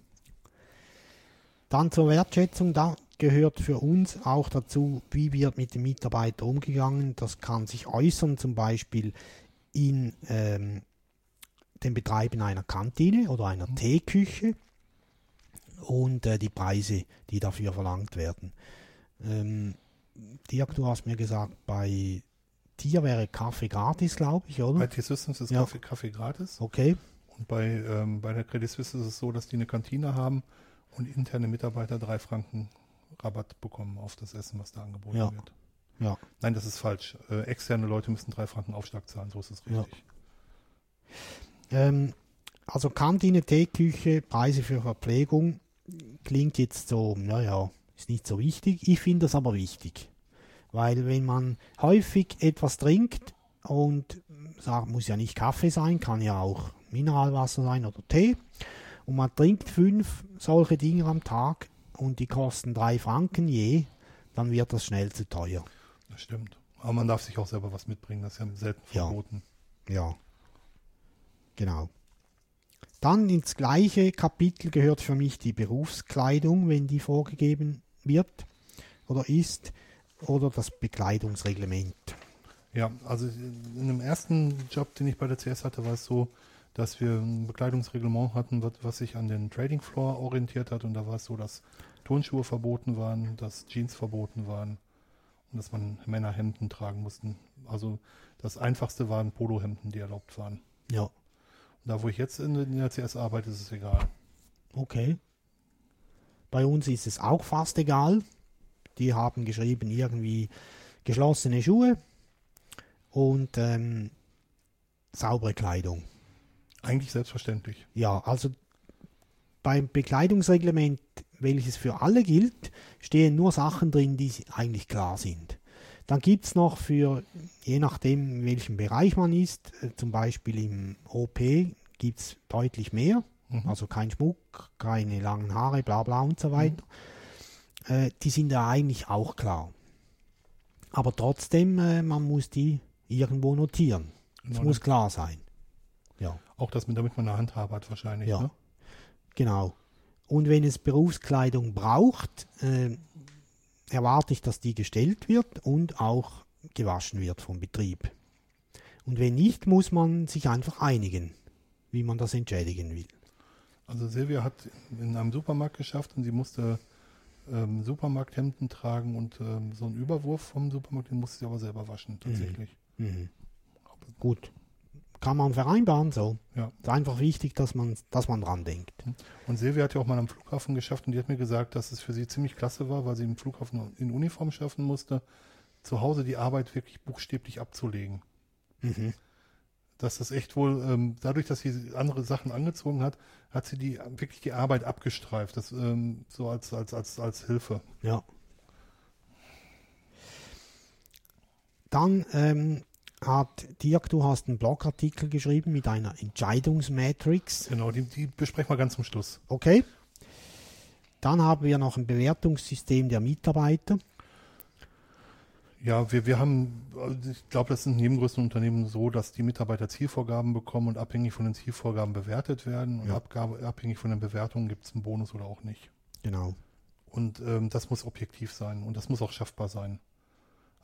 Dann zur Wertschätzung, da gehört für uns auch dazu, wie wird mit dem Mitarbeiter umgegangen. Das kann sich äußern, zum Beispiel in ähm, dem Betreiben einer Kantine oder einer Teeküche und äh, die Preise, die dafür verlangt werden. Ähm, Dirk, du hast mir gesagt, bei dir wäre Kaffee gratis, glaube ich, Bei oder? T-Systems ist Ja. Kaffee, Kaffee gratis. Okay, Und bei, ähm, bei der Credit Suisse ist es so, dass die eine Kantine haben und interne Mitarbeiter drei Franken Rabatt bekommen auf das Essen, was da angeboten Ja. wird. ja. Nein, das ist falsch. Äh, externe Leute müssen drei Franken Aufschlag zahlen, so ist es Ja. richtig. Ähm, also Kantine, Teeküche, Preise für Verpflegung klingt jetzt so, naja, ist nicht so wichtig. Ich finde das aber wichtig. Weil wenn man häufig etwas trinkt und sagt, muss ja nicht Kaffee sein, kann ja auch Mineralwasser sein oder Tee, und man trinkt fünf solche Dinge am Tag und die kosten drei Franken je, dann wird das schnell zu teuer. Das stimmt. Aber man darf sich auch selber was mitbringen, das ist ja selten Ja. verboten. Ja. Genau. Dann ins gleiche Kapitel gehört für mich die Berufskleidung, wenn die vorgegeben wird oder ist, oder das Bekleidungsreglement. Ja, also in dem ersten Job, den ich bei der CS hatte, war es so, dass wir ein Bekleidungsreglement hatten, was, was sich an den Trading Floor orientiert hat. Und da war es so, dass Turnschuhe verboten waren, dass Jeans verboten waren und dass man Männerhemden tragen mussten. Also das Einfachste waren Polohemden, die erlaubt waren. Ja, Und da, wo ich jetzt in, in der CS arbeite, ist es egal. okay. Bei uns ist es auch fast egal. Die haben geschrieben, irgendwie geschlossene Schuhe und ähm, saubere Kleidung. Eigentlich selbstverständlich. Ja, also beim Bekleidungsreglement, welches für alle gilt, stehen nur Sachen drin, die eigentlich klar sind. Dann gibt es noch für, je nachdem, in welchem Bereich man ist, äh, zum Beispiel im OP gibt es deutlich mehr. Mhm. Also kein Schmuck, keine langen Haare, bla bla und so weiter. Äh, die sind ja eigentlich auch klar. Aber trotzdem, äh, man muss die irgendwo notieren. Es muss klar sein. Ja. Auch das, mit, damit man eine Handhabe hat wahrscheinlich. Ja. Ne? Genau. Und wenn es Berufskleidung braucht, äh, erwarte ich, dass die gestellt wird und auch gewaschen wird vom Betrieb. Und wenn nicht, muss man sich einfach einigen, wie man das entschädigen will. Also Silvia hat in einem Supermarkt geschafft und sie musste ähm, Supermarkthemden tragen und ähm, so einen Überwurf vom Supermarkt, den musste sie aber selber waschen, tatsächlich. Mhm. Gut. Kann man vereinbaren so. Ja. Ist einfach wichtig, dass man, dass man dran denkt. Und Silvia hat ja auch mal am Flughafen geschafft und die hat mir gesagt, dass es für sie ziemlich klasse war, weil sie im Flughafen in Uniform schaffen musste, zu Hause die Arbeit wirklich buchstäblich abzulegen. Mhm. Dass das echt wohl, ähm, dadurch, dass sie andere Sachen angezogen hat, hat sie die wirklich die Arbeit abgestreift. Das ähm, so als, als, als, als Hilfe. Ja. Dann ähm, hat Dirk, du hast einen Blogartikel geschrieben mit einer Entscheidungsmatrix. Genau, die, die besprechen wir ganz zum Schluss. Okay. Dann haben wir noch ein Bewertungssystem der Mitarbeiter. Ja, wir, wir haben, also ich glaube, das ist in jedem größeren Unternehmen so, dass die Mitarbeiter Zielvorgaben bekommen und abhängig von den Zielvorgaben bewertet werden. Und Ja. Abgabe, abhängig von den Bewertungen gibt es einen Bonus oder auch nicht. Genau. Und ähm, das muss objektiv sein und das muss auch schaffbar sein.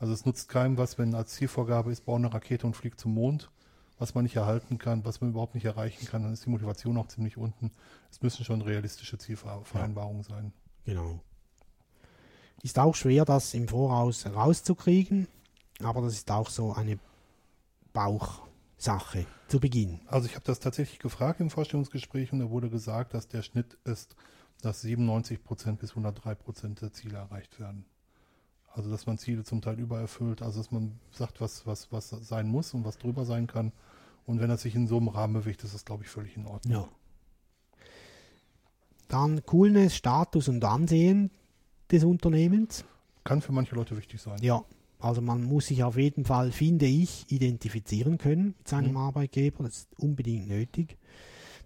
Also es nutzt keinem was, wenn als Zielvorgabe ist, bau eine Rakete und flieg zum Mond, was man nicht erhalten kann, was man überhaupt nicht erreichen kann, dann ist die Motivation auch ziemlich unten. Es müssen schon realistische Zielvereinbarungen sein. Genau. Ist auch schwer, das im Voraus rauszukriegen, aber das ist auch so eine Bauchsache zu Beginn. Also ich habe das tatsächlich gefragt im Vorstellungsgespräch und da wurde gesagt, dass der Schnitt ist, dass 97 Prozent bis 103 Prozent der Ziele erreicht werden. Also dass man Ziele zum Teil übererfüllt, also dass man sagt, was, was, was sein muss und was drüber sein kann. Und wenn das sich in so einem Rahmen bewegt, ist das, glaube ich, völlig in Ordnung. Ja. Dann Coolness, Status und Ansehen des Unternehmens. Kann für manche Leute wichtig sein. Ja, also man muss sich auf jeden Fall, finde ich, identifizieren können mit seinem Mhm. Arbeitgeber. Das ist unbedingt nötig.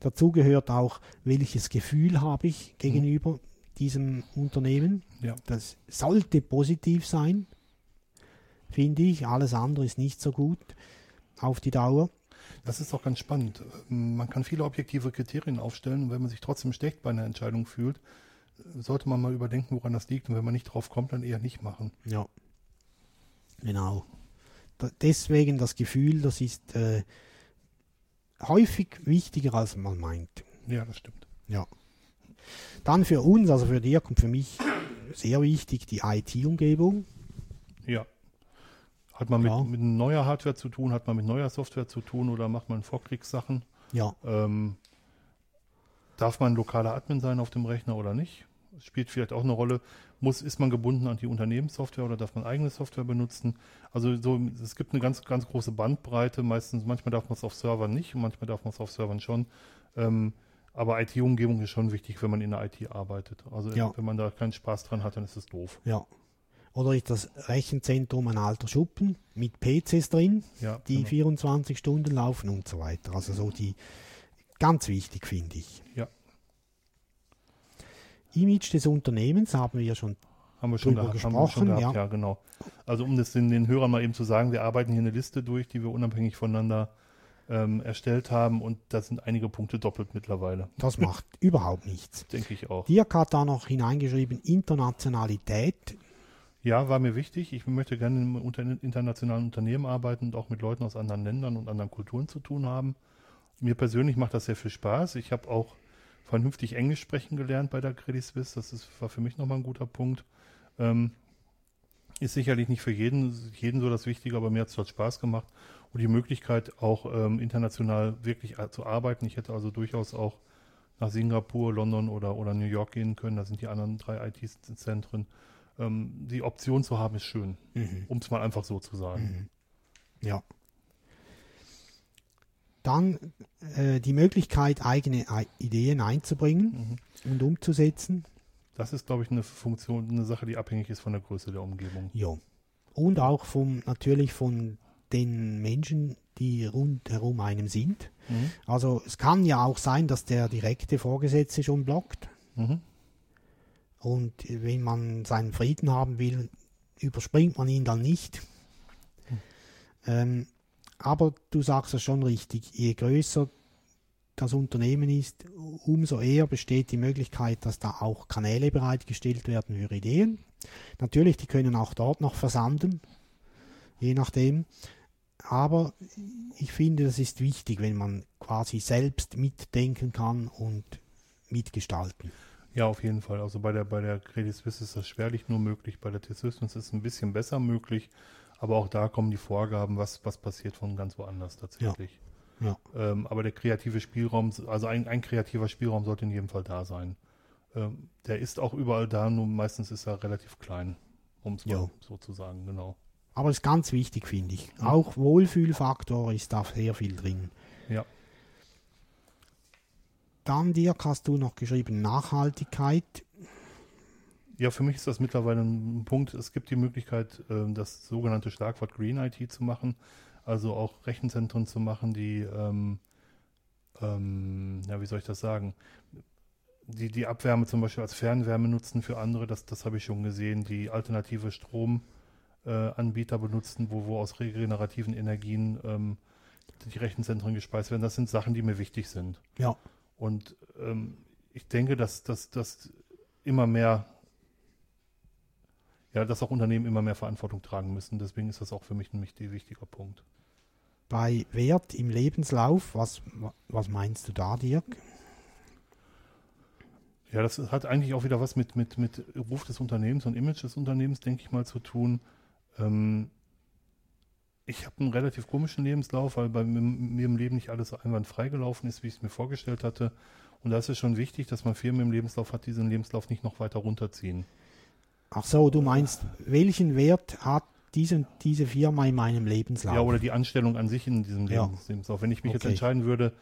Dazu gehört auch, welches Gefühl habe ich gegenüber diesem Unternehmen. Ja. Das sollte positiv sein, finde ich. Alles andere ist nicht so gut auf die Dauer. Das ist auch ganz spannend. Man kann viele objektive Kriterien aufstellen und wenn man sich trotzdem schlecht bei einer Entscheidung fühlt, sollte man mal überdenken, woran das liegt. Und wenn man nicht drauf kommt, dann eher nicht machen. Ja. Genau. Da, deswegen das Gefühl, das ist äh, häufig wichtiger, als man meint. Ja, das stimmt. Ja. Dann für uns, also für Dirk und für mich, sehr wichtig die IT-Umgebung. Ja. Hat man Ja. mit, mit neuer Hardware zu tun, hat man mit neuer Software zu tun oder macht man Vorkriegssachen? Ja, Ähm, darf man lokaler Admin sein auf dem Rechner oder nicht? Spielt vielleicht auch eine Rolle. Muss, ist man gebunden an die Unternehmenssoftware oder darf man eigene Software benutzen? Also so, es gibt eine ganz, ganz große Bandbreite. Meistens, manchmal darf man es auf Servern nicht und manchmal darf man es auf Servern schon. Ähm, aber IT-Umgebung ist schon wichtig, wenn man in der IT arbeitet. Also Ja. wenn man da keinen Spaß dran hat, dann ist es doof. ja. Oder ist das Rechenzentrum ein alter Schuppen mit PCs drin, Ja, die genau. 24 Stunden laufen und so weiter. Also so die, ganz wichtig finde ich. Ja. Image des Unternehmens haben wir schon Haben wir schon, drüber geha- haben wir schon gesprochen, gehabt, ja. ja. genau. Also um das den, den Hörern mal eben zu sagen, wir arbeiten hier eine Liste durch, die wir unabhängig voneinander ähm, erstellt haben und da sind einige Punkte doppelt mittlerweile, Das <laughs> macht überhaupt nichts. denke ich auch. Dirk hat da noch hineingeschrieben, Internationalität. Ja, war mir wichtig. Ich möchte gerne im unter internationalen Unternehmen arbeiten und auch mit Leuten aus anderen Ländern und anderen Kulturen zu tun haben. Mir persönlich macht das sehr viel Spaß. Ich habe auch vernünftig Englisch sprechen gelernt bei der Credit Suisse. Das ist, war für mich nochmal ein guter Punkt. Ähm, ist sicherlich nicht für jeden, jeden so das Wichtige, aber mir hat es dort Spaß gemacht und die Möglichkeit auch ähm, international wirklich a- zu arbeiten. Ich hätte also durchaus auch nach Singapur, London oder, oder New York gehen können. Da sind die anderen drei IT-Zentren. Ähm, die Option zu haben ist schön, um es mal einfach so zu sagen. Ja. Dann äh, die Möglichkeit, eigene I Ideen einzubringen und umzusetzen. Das ist, glaube ich, eine Funktion, eine Sache, die abhängig ist von der Größe der Umgebung. Ja. Und auch vom, natürlich von den Menschen, die rundherum einem sind. Mhm. Also es kann ja auch sein, dass der direkte Vorgesetzte schon blockt. Mhm. Und wenn man seinen Frieden haben will, überspringt man ihn dann nicht. Ähm, aber du sagst es schon richtig, je größer das Unternehmen ist, umso eher besteht die Möglichkeit, dass da auch Kanäle bereitgestellt werden für Ideen. Natürlich, die können auch dort noch versanden, je nachdem. Aber ich finde, das ist wichtig, wenn man quasi selbst mitdenken kann und mitgestalten. Ja, auf jeden Fall. Also bei der, bei der Credit Suisse ist das schwerlich nur möglich, bei der T-Systems ist es ein bisschen besser möglich, aber auch da kommen die Vorgaben, was, was passiert von ganz woanders tatsächlich. Ja. Ähm, aber der kreative Spielraum, also ein, ein kreativer Spielraum sollte in jedem Fall da sein. Ähm, der ist auch überall da, nur meistens ist er relativ klein, um es Ja. mal so zu sagen, genau. Aber das ist ganz wichtig, finde ich. Auch Wohlfühlfaktor ist da sehr viel drin. Ja. Dann, Dirk, hast du noch geschrieben Nachhaltigkeit. Ja, für mich ist das mittlerweile ein Punkt. Es gibt die Möglichkeit, ähm, das sogenannte Schlagwort Green IT zu machen, also auch Rechenzentren zu machen, die, ähm, ähm, ja, wie soll ich das sagen, die die Abwärme zum Beispiel als Fernwärme nutzen für andere, das, das habe ich schon gesehen, die alternative Stromanbieter äh, Anbieter benutzen, wo, wo aus regenerativen Energien ähm, die Rechenzentren gespeist werden. Das sind Sachen, die mir wichtig sind. Ja, Und ähm, ich denke, dass dass dass immer mehr, ja, dass auch Unternehmen immer mehr Verantwortung tragen müssen. Deswegen ist das auch für mich ein wichtig- wichtiger Punkt. bei Wert im Lebenslauf, was, was meinst du da, Dirk? Ja, das hat eigentlich auch wieder was mit, mit, mit Ruf des Unternehmens und Image des Unternehmens, denke ich mal, zu tun. Ähm, ich habe einen relativ komischen Lebenslauf, weil bei mir im Leben nicht alles so einwandfrei gelaufen ist, wie ich es mir vorgestellt hatte. Und da ist es schon wichtig, dass man Firmen im Lebenslauf hat, die diesen Lebenslauf nicht noch weiter runterziehen. Ach so, du meinst, welchen Wert hat diese, diese Firma in meinem Lebenslauf? Ja, oder die Anstellung an sich in diesem Ja. Lebenslauf. Wenn ich mich jetzt Okay. entscheiden würde,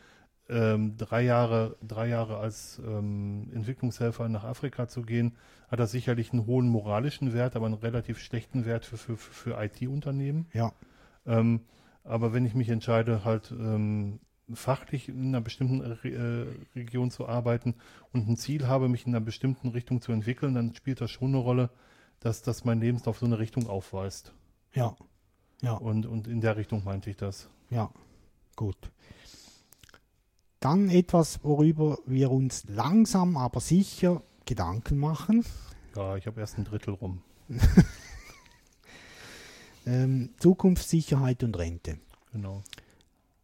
ähm, drei Jahre, drei Jahre als ähm, Entwicklungshelfer nach Afrika zu gehen, hat das sicherlich einen hohen moralischen Wert, aber einen relativ schlechten Wert für, für, für IT-Unternehmen. ja, Ähm, aber wenn ich mich entscheide, halt ähm, fachlich in einer bestimmten Re äh, Region zu arbeiten und ein Ziel habe, mich in einer bestimmten Richtung zu entwickeln, dann spielt das schon eine Rolle, dass, dass mein Lebenslauf so eine Richtung aufweist. ja, ja. Und, und in der Richtung meinte ich das. Ja, gut. Dann etwas, worüber wir uns langsam, aber sicher Gedanken machen. Ja, ich habe erst ein Drittel rum. <laughs> Ähm, Zukunftssicherheit und Rente Genau.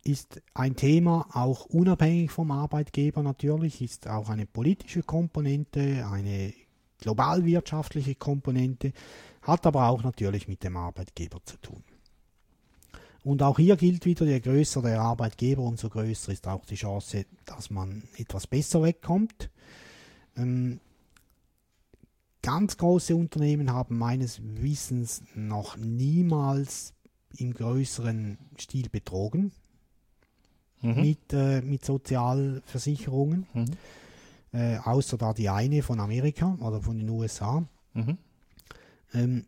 ist ein Thema, auch unabhängig vom Arbeitgeber natürlich, ist auch eine politische Komponente, eine globalwirtschaftliche Komponente, hat aber auch natürlich mit dem Arbeitgeber zu tun. Und auch hier gilt wieder, je größer der Arbeitgeber, umso größer ist auch die Chance, dass man etwas besser wegkommt. Ähm, ganz große Unternehmen haben meines Wissens noch niemals im größeren Stil betrogen Mhm. mit, äh, mit Sozialversicherungen, Mhm. äh, außer da die eine von Amerika oder von den USA. Mhm. Ähm,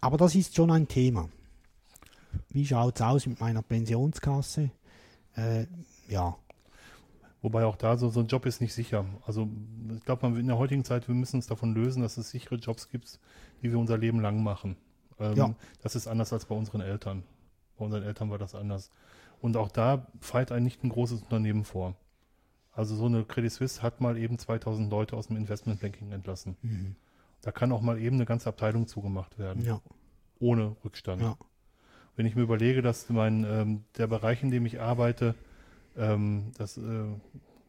aber das ist schon ein Thema. Wie schaut es aus mit meiner Pensionskasse? Äh, ja, Wobei auch da so, so ein Job ist nicht sicher. Also ich glaube, in der heutigen Zeit, wir müssen uns davon lösen, dass es sichere Jobs gibt, die wir unser Leben lang machen. Ähm, Ja. Das ist anders als bei unseren Eltern. Bei unseren Eltern war das anders. Und auch da feilt ein nicht ein großes Unternehmen vor. Also so eine Credit Suisse hat mal eben 2000 Leute aus dem Investmentbanking entlassen. Mhm. Da kann auch mal eben eine ganze Abteilung zugemacht werden, ja, ohne Rückstand. ja, Wenn ich mir überlege, dass mein, ähm, der Bereich, in dem ich arbeite, ähm, das äh,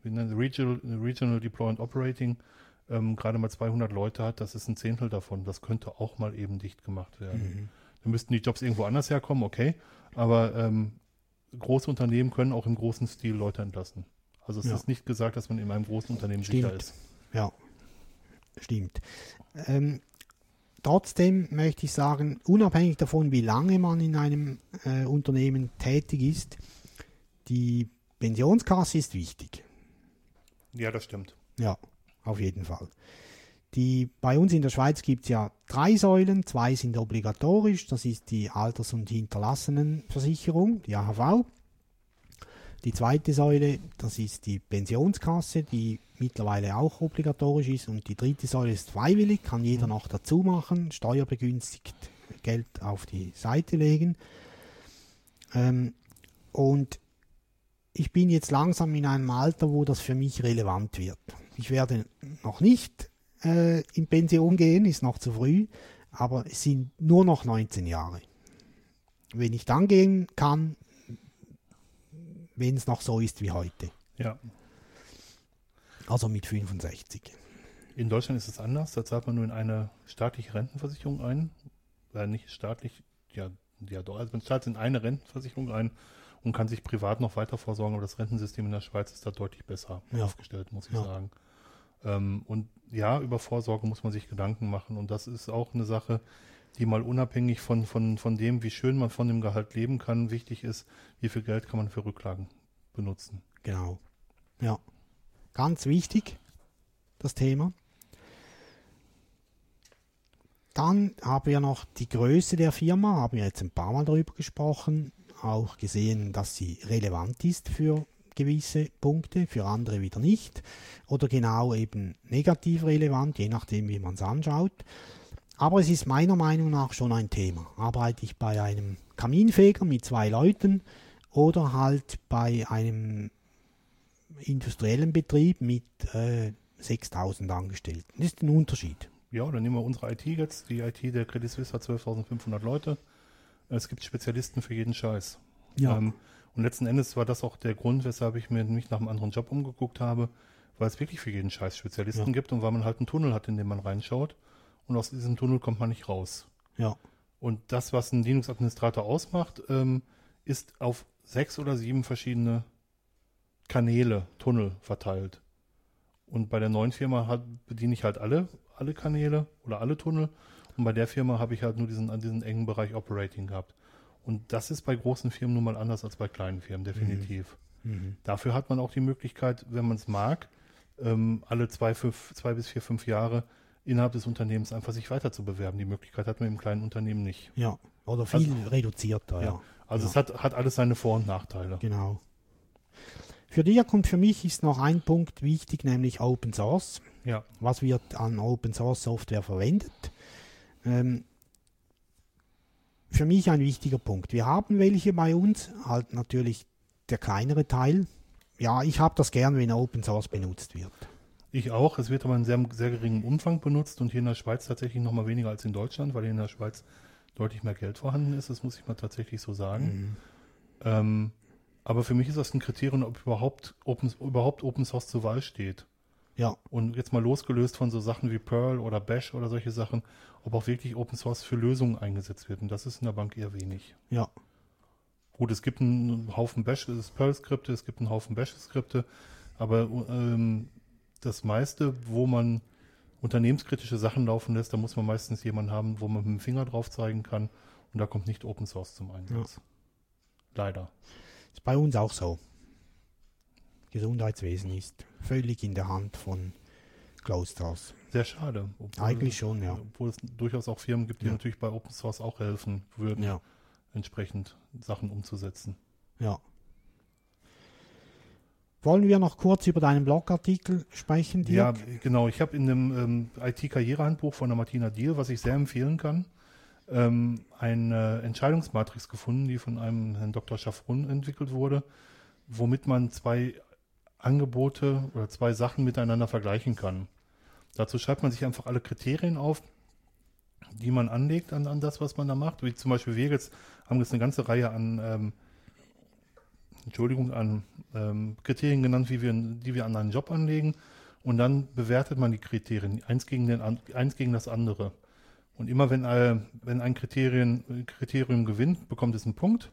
Regional, Regional Deploy and Operating, ähm, gerade mal 200 Leute hat, das ist ein Zehntel davon. Das könnte auch mal eben dicht gemacht werden. mhm. Dann müssten die Jobs irgendwo anders herkommen, okay. Aber ähm, große Unternehmen können auch im großen Stil Leute entlassen. Also es Ja. ist nicht gesagt, dass man in einem großen Unternehmen Stimmt. sicher ist. ja, stimmt. Ähm, trotzdem möchte ich sagen, unabhängig davon, wie lange man in einem äh, Unternehmen tätig ist, die Pensionskasse ist wichtig. Ja, das stimmt. Ja, auf jeden Fall. Die, bei uns in der Schweiz gibt es ja drei Säulen, zwei sind obligatorisch, das ist die Alters- und Hinterlassenenversicherung, die AHV. Die zweite Säule, das ist die Pensionskasse, die mittlerweile auch obligatorisch ist. Und die dritte Säule ist freiwillig, kann jeder noch dazu machen, steuerbegünstigt Geld auf die Seite legen. Ähm, und ich bin jetzt langsam in einem Alter, wo das für mich relevant wird. Ich werde noch nicht äh, in Pension gehen, ist noch zu früh, aber es sind nur noch 19 Jahre. Wenn ich dann gehen kann, wenn es noch so ist wie heute, Ja. also mit 65. In Deutschland ist es anders. Da zahlt man nur in eine staatliche Rentenversicherung ein. Äh, nicht staatlich, ja, ja doch. Also man zahlt in eine Rentenversicherung ein und kann sich privat noch weiter vorsorgen. Aber das Rentensystem in der Schweiz ist da deutlich besser Ja. aufgestellt, muss ich Ja. sagen. Ähm, und ja, über Vorsorge muss man sich Gedanken machen. Und das ist auch eine Sache, die mal unabhängig von, von, von dem, wie schön man von dem Gehalt leben kann, wichtig ist, wie viel Geld kann man für Rücklagen benutzen. Genau. Ja. Ganz wichtig, das Thema. Dann haben wir noch die Größe der Firma, haben wir jetzt ein paar Mal darüber gesprochen, auch gesehen, dass sie relevant ist für gewisse Punkte, für andere wieder nicht. Oder genau eben negativ relevant, je nachdem, wie man es anschaut. Aber es ist meiner Meinung nach schon ein Thema. Arbeite ich bei einem Kaminfeger mit zwei Leuten oder halt bei einem industriellen Betrieb mit äh, 6000 Angestellten. Das ist ein Unterschied. Ja, dann nehmen wir unsere IT jetzt. Die IT der Credit Suisse hat 12.500 Leute. Es gibt Spezialisten für jeden Scheiß. Ähm, und letzten Endes war das auch der Grund, weshalb ich mir nicht nach einem anderen Job umgeguckt habe, weil es wirklich für jeden Scheiß Spezialisten Ja. gibt und weil man halt einen Tunnel hat, in den man reinschaut. Und aus diesem Tunnel kommt man nicht raus. ja, Und das, was ein Linux-Administrator ausmacht, ähm, ist auf sechs oder sieben verschiedene Kanäle, Tunnel verteilt. Und bei der neuen Firma hat, bediene ich halt alle, alle Kanäle oder alle Tunnel und bei der Firma habe ich halt nur diesen, diesen engen Bereich Operating gehabt. Und das ist bei großen Firmen nun mal anders als bei kleinen Firmen, definitiv. Mhm. Dafür hat man auch die Möglichkeit, wenn man es mag, ähm, alle zwei, fünf, zwei bis vier, fünf Jahre innerhalb des Unternehmens einfach sich weiter zu bewerben. Die Möglichkeit hat man im kleinen Unternehmen nicht. Ja, oder viel reduzierter, ja. Also Ja. es hat, hat alles seine Vor- und Nachteile. Genau. Für dich und für mich ist noch ein Punkt wichtig, nämlich Open Source. Ja, Was wird an Open Source Software verwendet? Ähm, für mich ein wichtiger Punkt. Wir haben welche bei uns, halt natürlich der kleinere Teil. Ja, ich habe das gern, wenn Open Source benutzt wird. Ich auch. Es wird aber in sehr, sehr geringem Umfang benutzt und hier in der Schweiz tatsächlich noch mal weniger als in Deutschland, weil hier in der Schweiz deutlich mehr Geld vorhanden ist. Das muss ich mal tatsächlich so sagen. Ähm, aber für mich ist das ein Kriterium, ob überhaupt Open, überhaupt Open Source zur Wahl steht. Ja, Und jetzt mal losgelöst von so Sachen wie Perl oder Bash oder solche Sachen, ob auch wirklich Open Source für Lösungen eingesetzt wird. Und das ist in der Bank eher wenig. ja, Gut, es gibt einen Haufen Bash, es ist Perl-Skripte, es gibt einen Haufen Bash-Skripte, aber ähm, das meiste, wo man unternehmenskritische Sachen laufen lässt, da muss man meistens jemanden haben, wo man mit dem Finger drauf zeigen kann und da kommt nicht Open Source zum Einsatz. Leider. ist bei uns auch so. Gesundheitswesen ist völlig in der Hand von Closed Source. Sehr schade. Obwohl, Eigentlich schon, ja. Obwohl es durchaus auch Firmen gibt, die Ja. natürlich bei Open Source auch helfen würden, Ja, entsprechend Sachen umzusetzen. ja. Wollen wir noch kurz über deinen Blogartikel sprechen, Ja, Dirk? genau. Ich habe in dem ähm, IT-Karrierehandbuch von der Martina Diel, was ich sehr empfehlen kann, ähm, eine Entscheidungsmatrix gefunden, die von einem Herrn Dr. Schaffrun entwickelt wurde, womit man zwei Angebote oder zwei Sachen miteinander vergleichen kann. Dazu schreibt man sich einfach alle Kriterien auf, die man anlegt an, an das, was man da macht. Wie zum Beispiel wir jetzt haben jetzt eine ganze Reihe an ähm, Entschuldigung, an ähm, Kriterien genannt, wie wir, die wir an einen Job anlegen. Und dann bewertet man die Kriterien, eins gegen, den, eins gegen das andere. Und immer wenn, äh, wenn ein Kriterien, Kriterium gewinnt, bekommt es einen Punkt.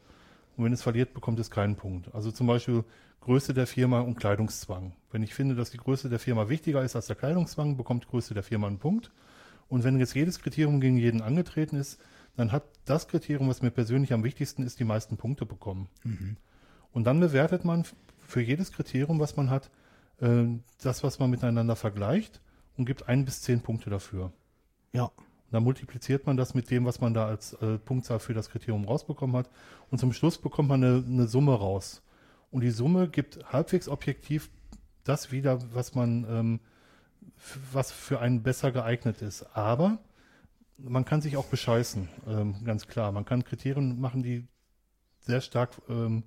Und wenn es verliert, bekommt es keinen Punkt. Also zum Beispiel Größe der Firma und Kleidungszwang. Wenn ich finde, dass die Größe der Firma wichtiger ist als der Kleidungszwang, bekommt Größe der Firma einen Punkt. Und wenn jetzt jedes Kriterium gegen jeden angetreten ist, dann hat das Kriterium, was mir persönlich am wichtigsten ist, die meisten Punkte bekommen. Und dann bewertet man für jedes Kriterium, was man hat, äh, das, was man miteinander vergleicht und gibt ein bis zehn Punkte dafür. Ja, Und dann multipliziert man das mit dem, was man da als äh, Punktzahl für das Kriterium rausbekommen hat. Und zum Schluss bekommt man eine, eine Summe raus. Und die Summe gibt halbwegs objektiv das wieder, was man, ähm, was für einen besser geeignet ist. Aber man kann sich auch bescheißen, ähm, ganz klar. Man kann Kriterien machen, die sehr stark ähm,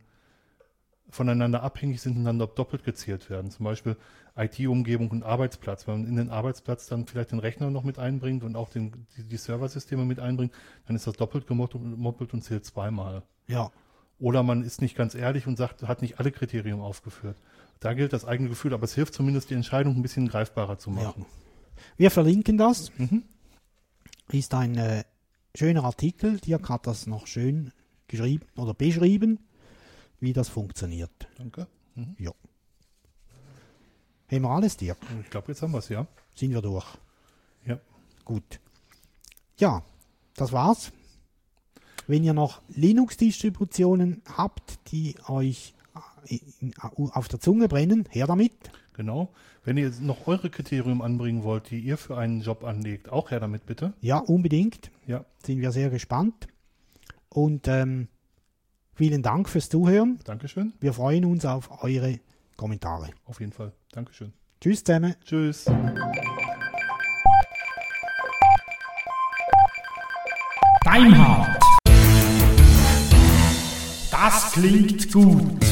voneinander abhängig sind und dann doppelt gezählt werden. Zum Beispiel IT-Umgebung und Arbeitsplatz. Wenn man in den Arbeitsplatz dann vielleicht den Rechner noch mit einbringt und auch den, die, die Serversysteme mit einbringt, dann ist das doppelt gemoppelt und zählt zweimal. ja, Oder man ist nicht ganz ehrlich und sagt, hat nicht alle Kriterien aufgeführt. Da gilt das eigene Gefühl, aber es hilft zumindest, die Entscheidung ein bisschen greifbarer zu ja. machen. Wir verlinken das. Mhm. Ist ein äh, schöner Artikel. Dirk hat das noch schön geschrieben oder beschrieben, wie das funktioniert. Danke. Mhm. Haben wir alles, Dirk? Ich glaube, jetzt haben wir es, ja. Sind wir durch? Ja. Gut. Ja, das war's. Wenn ihr noch Linux-Distributionen habt, die euch äh, in- auf der Zunge brennen, her damit. Genau. Wenn ihr jetzt noch eure Kriterien anbringen wollt, die ihr für einen Job anlegt, auch her damit bitte. Ja, unbedingt. Ja, Sind wir sehr gespannt. Und ähm, vielen Dank fürs Zuhören. Dankeschön. Wir freuen uns auf eure Kommentare. Auf jeden Fall. Dankeschön. Tschüss zusammen. Tschüss. Deinhard. Das klingt gut.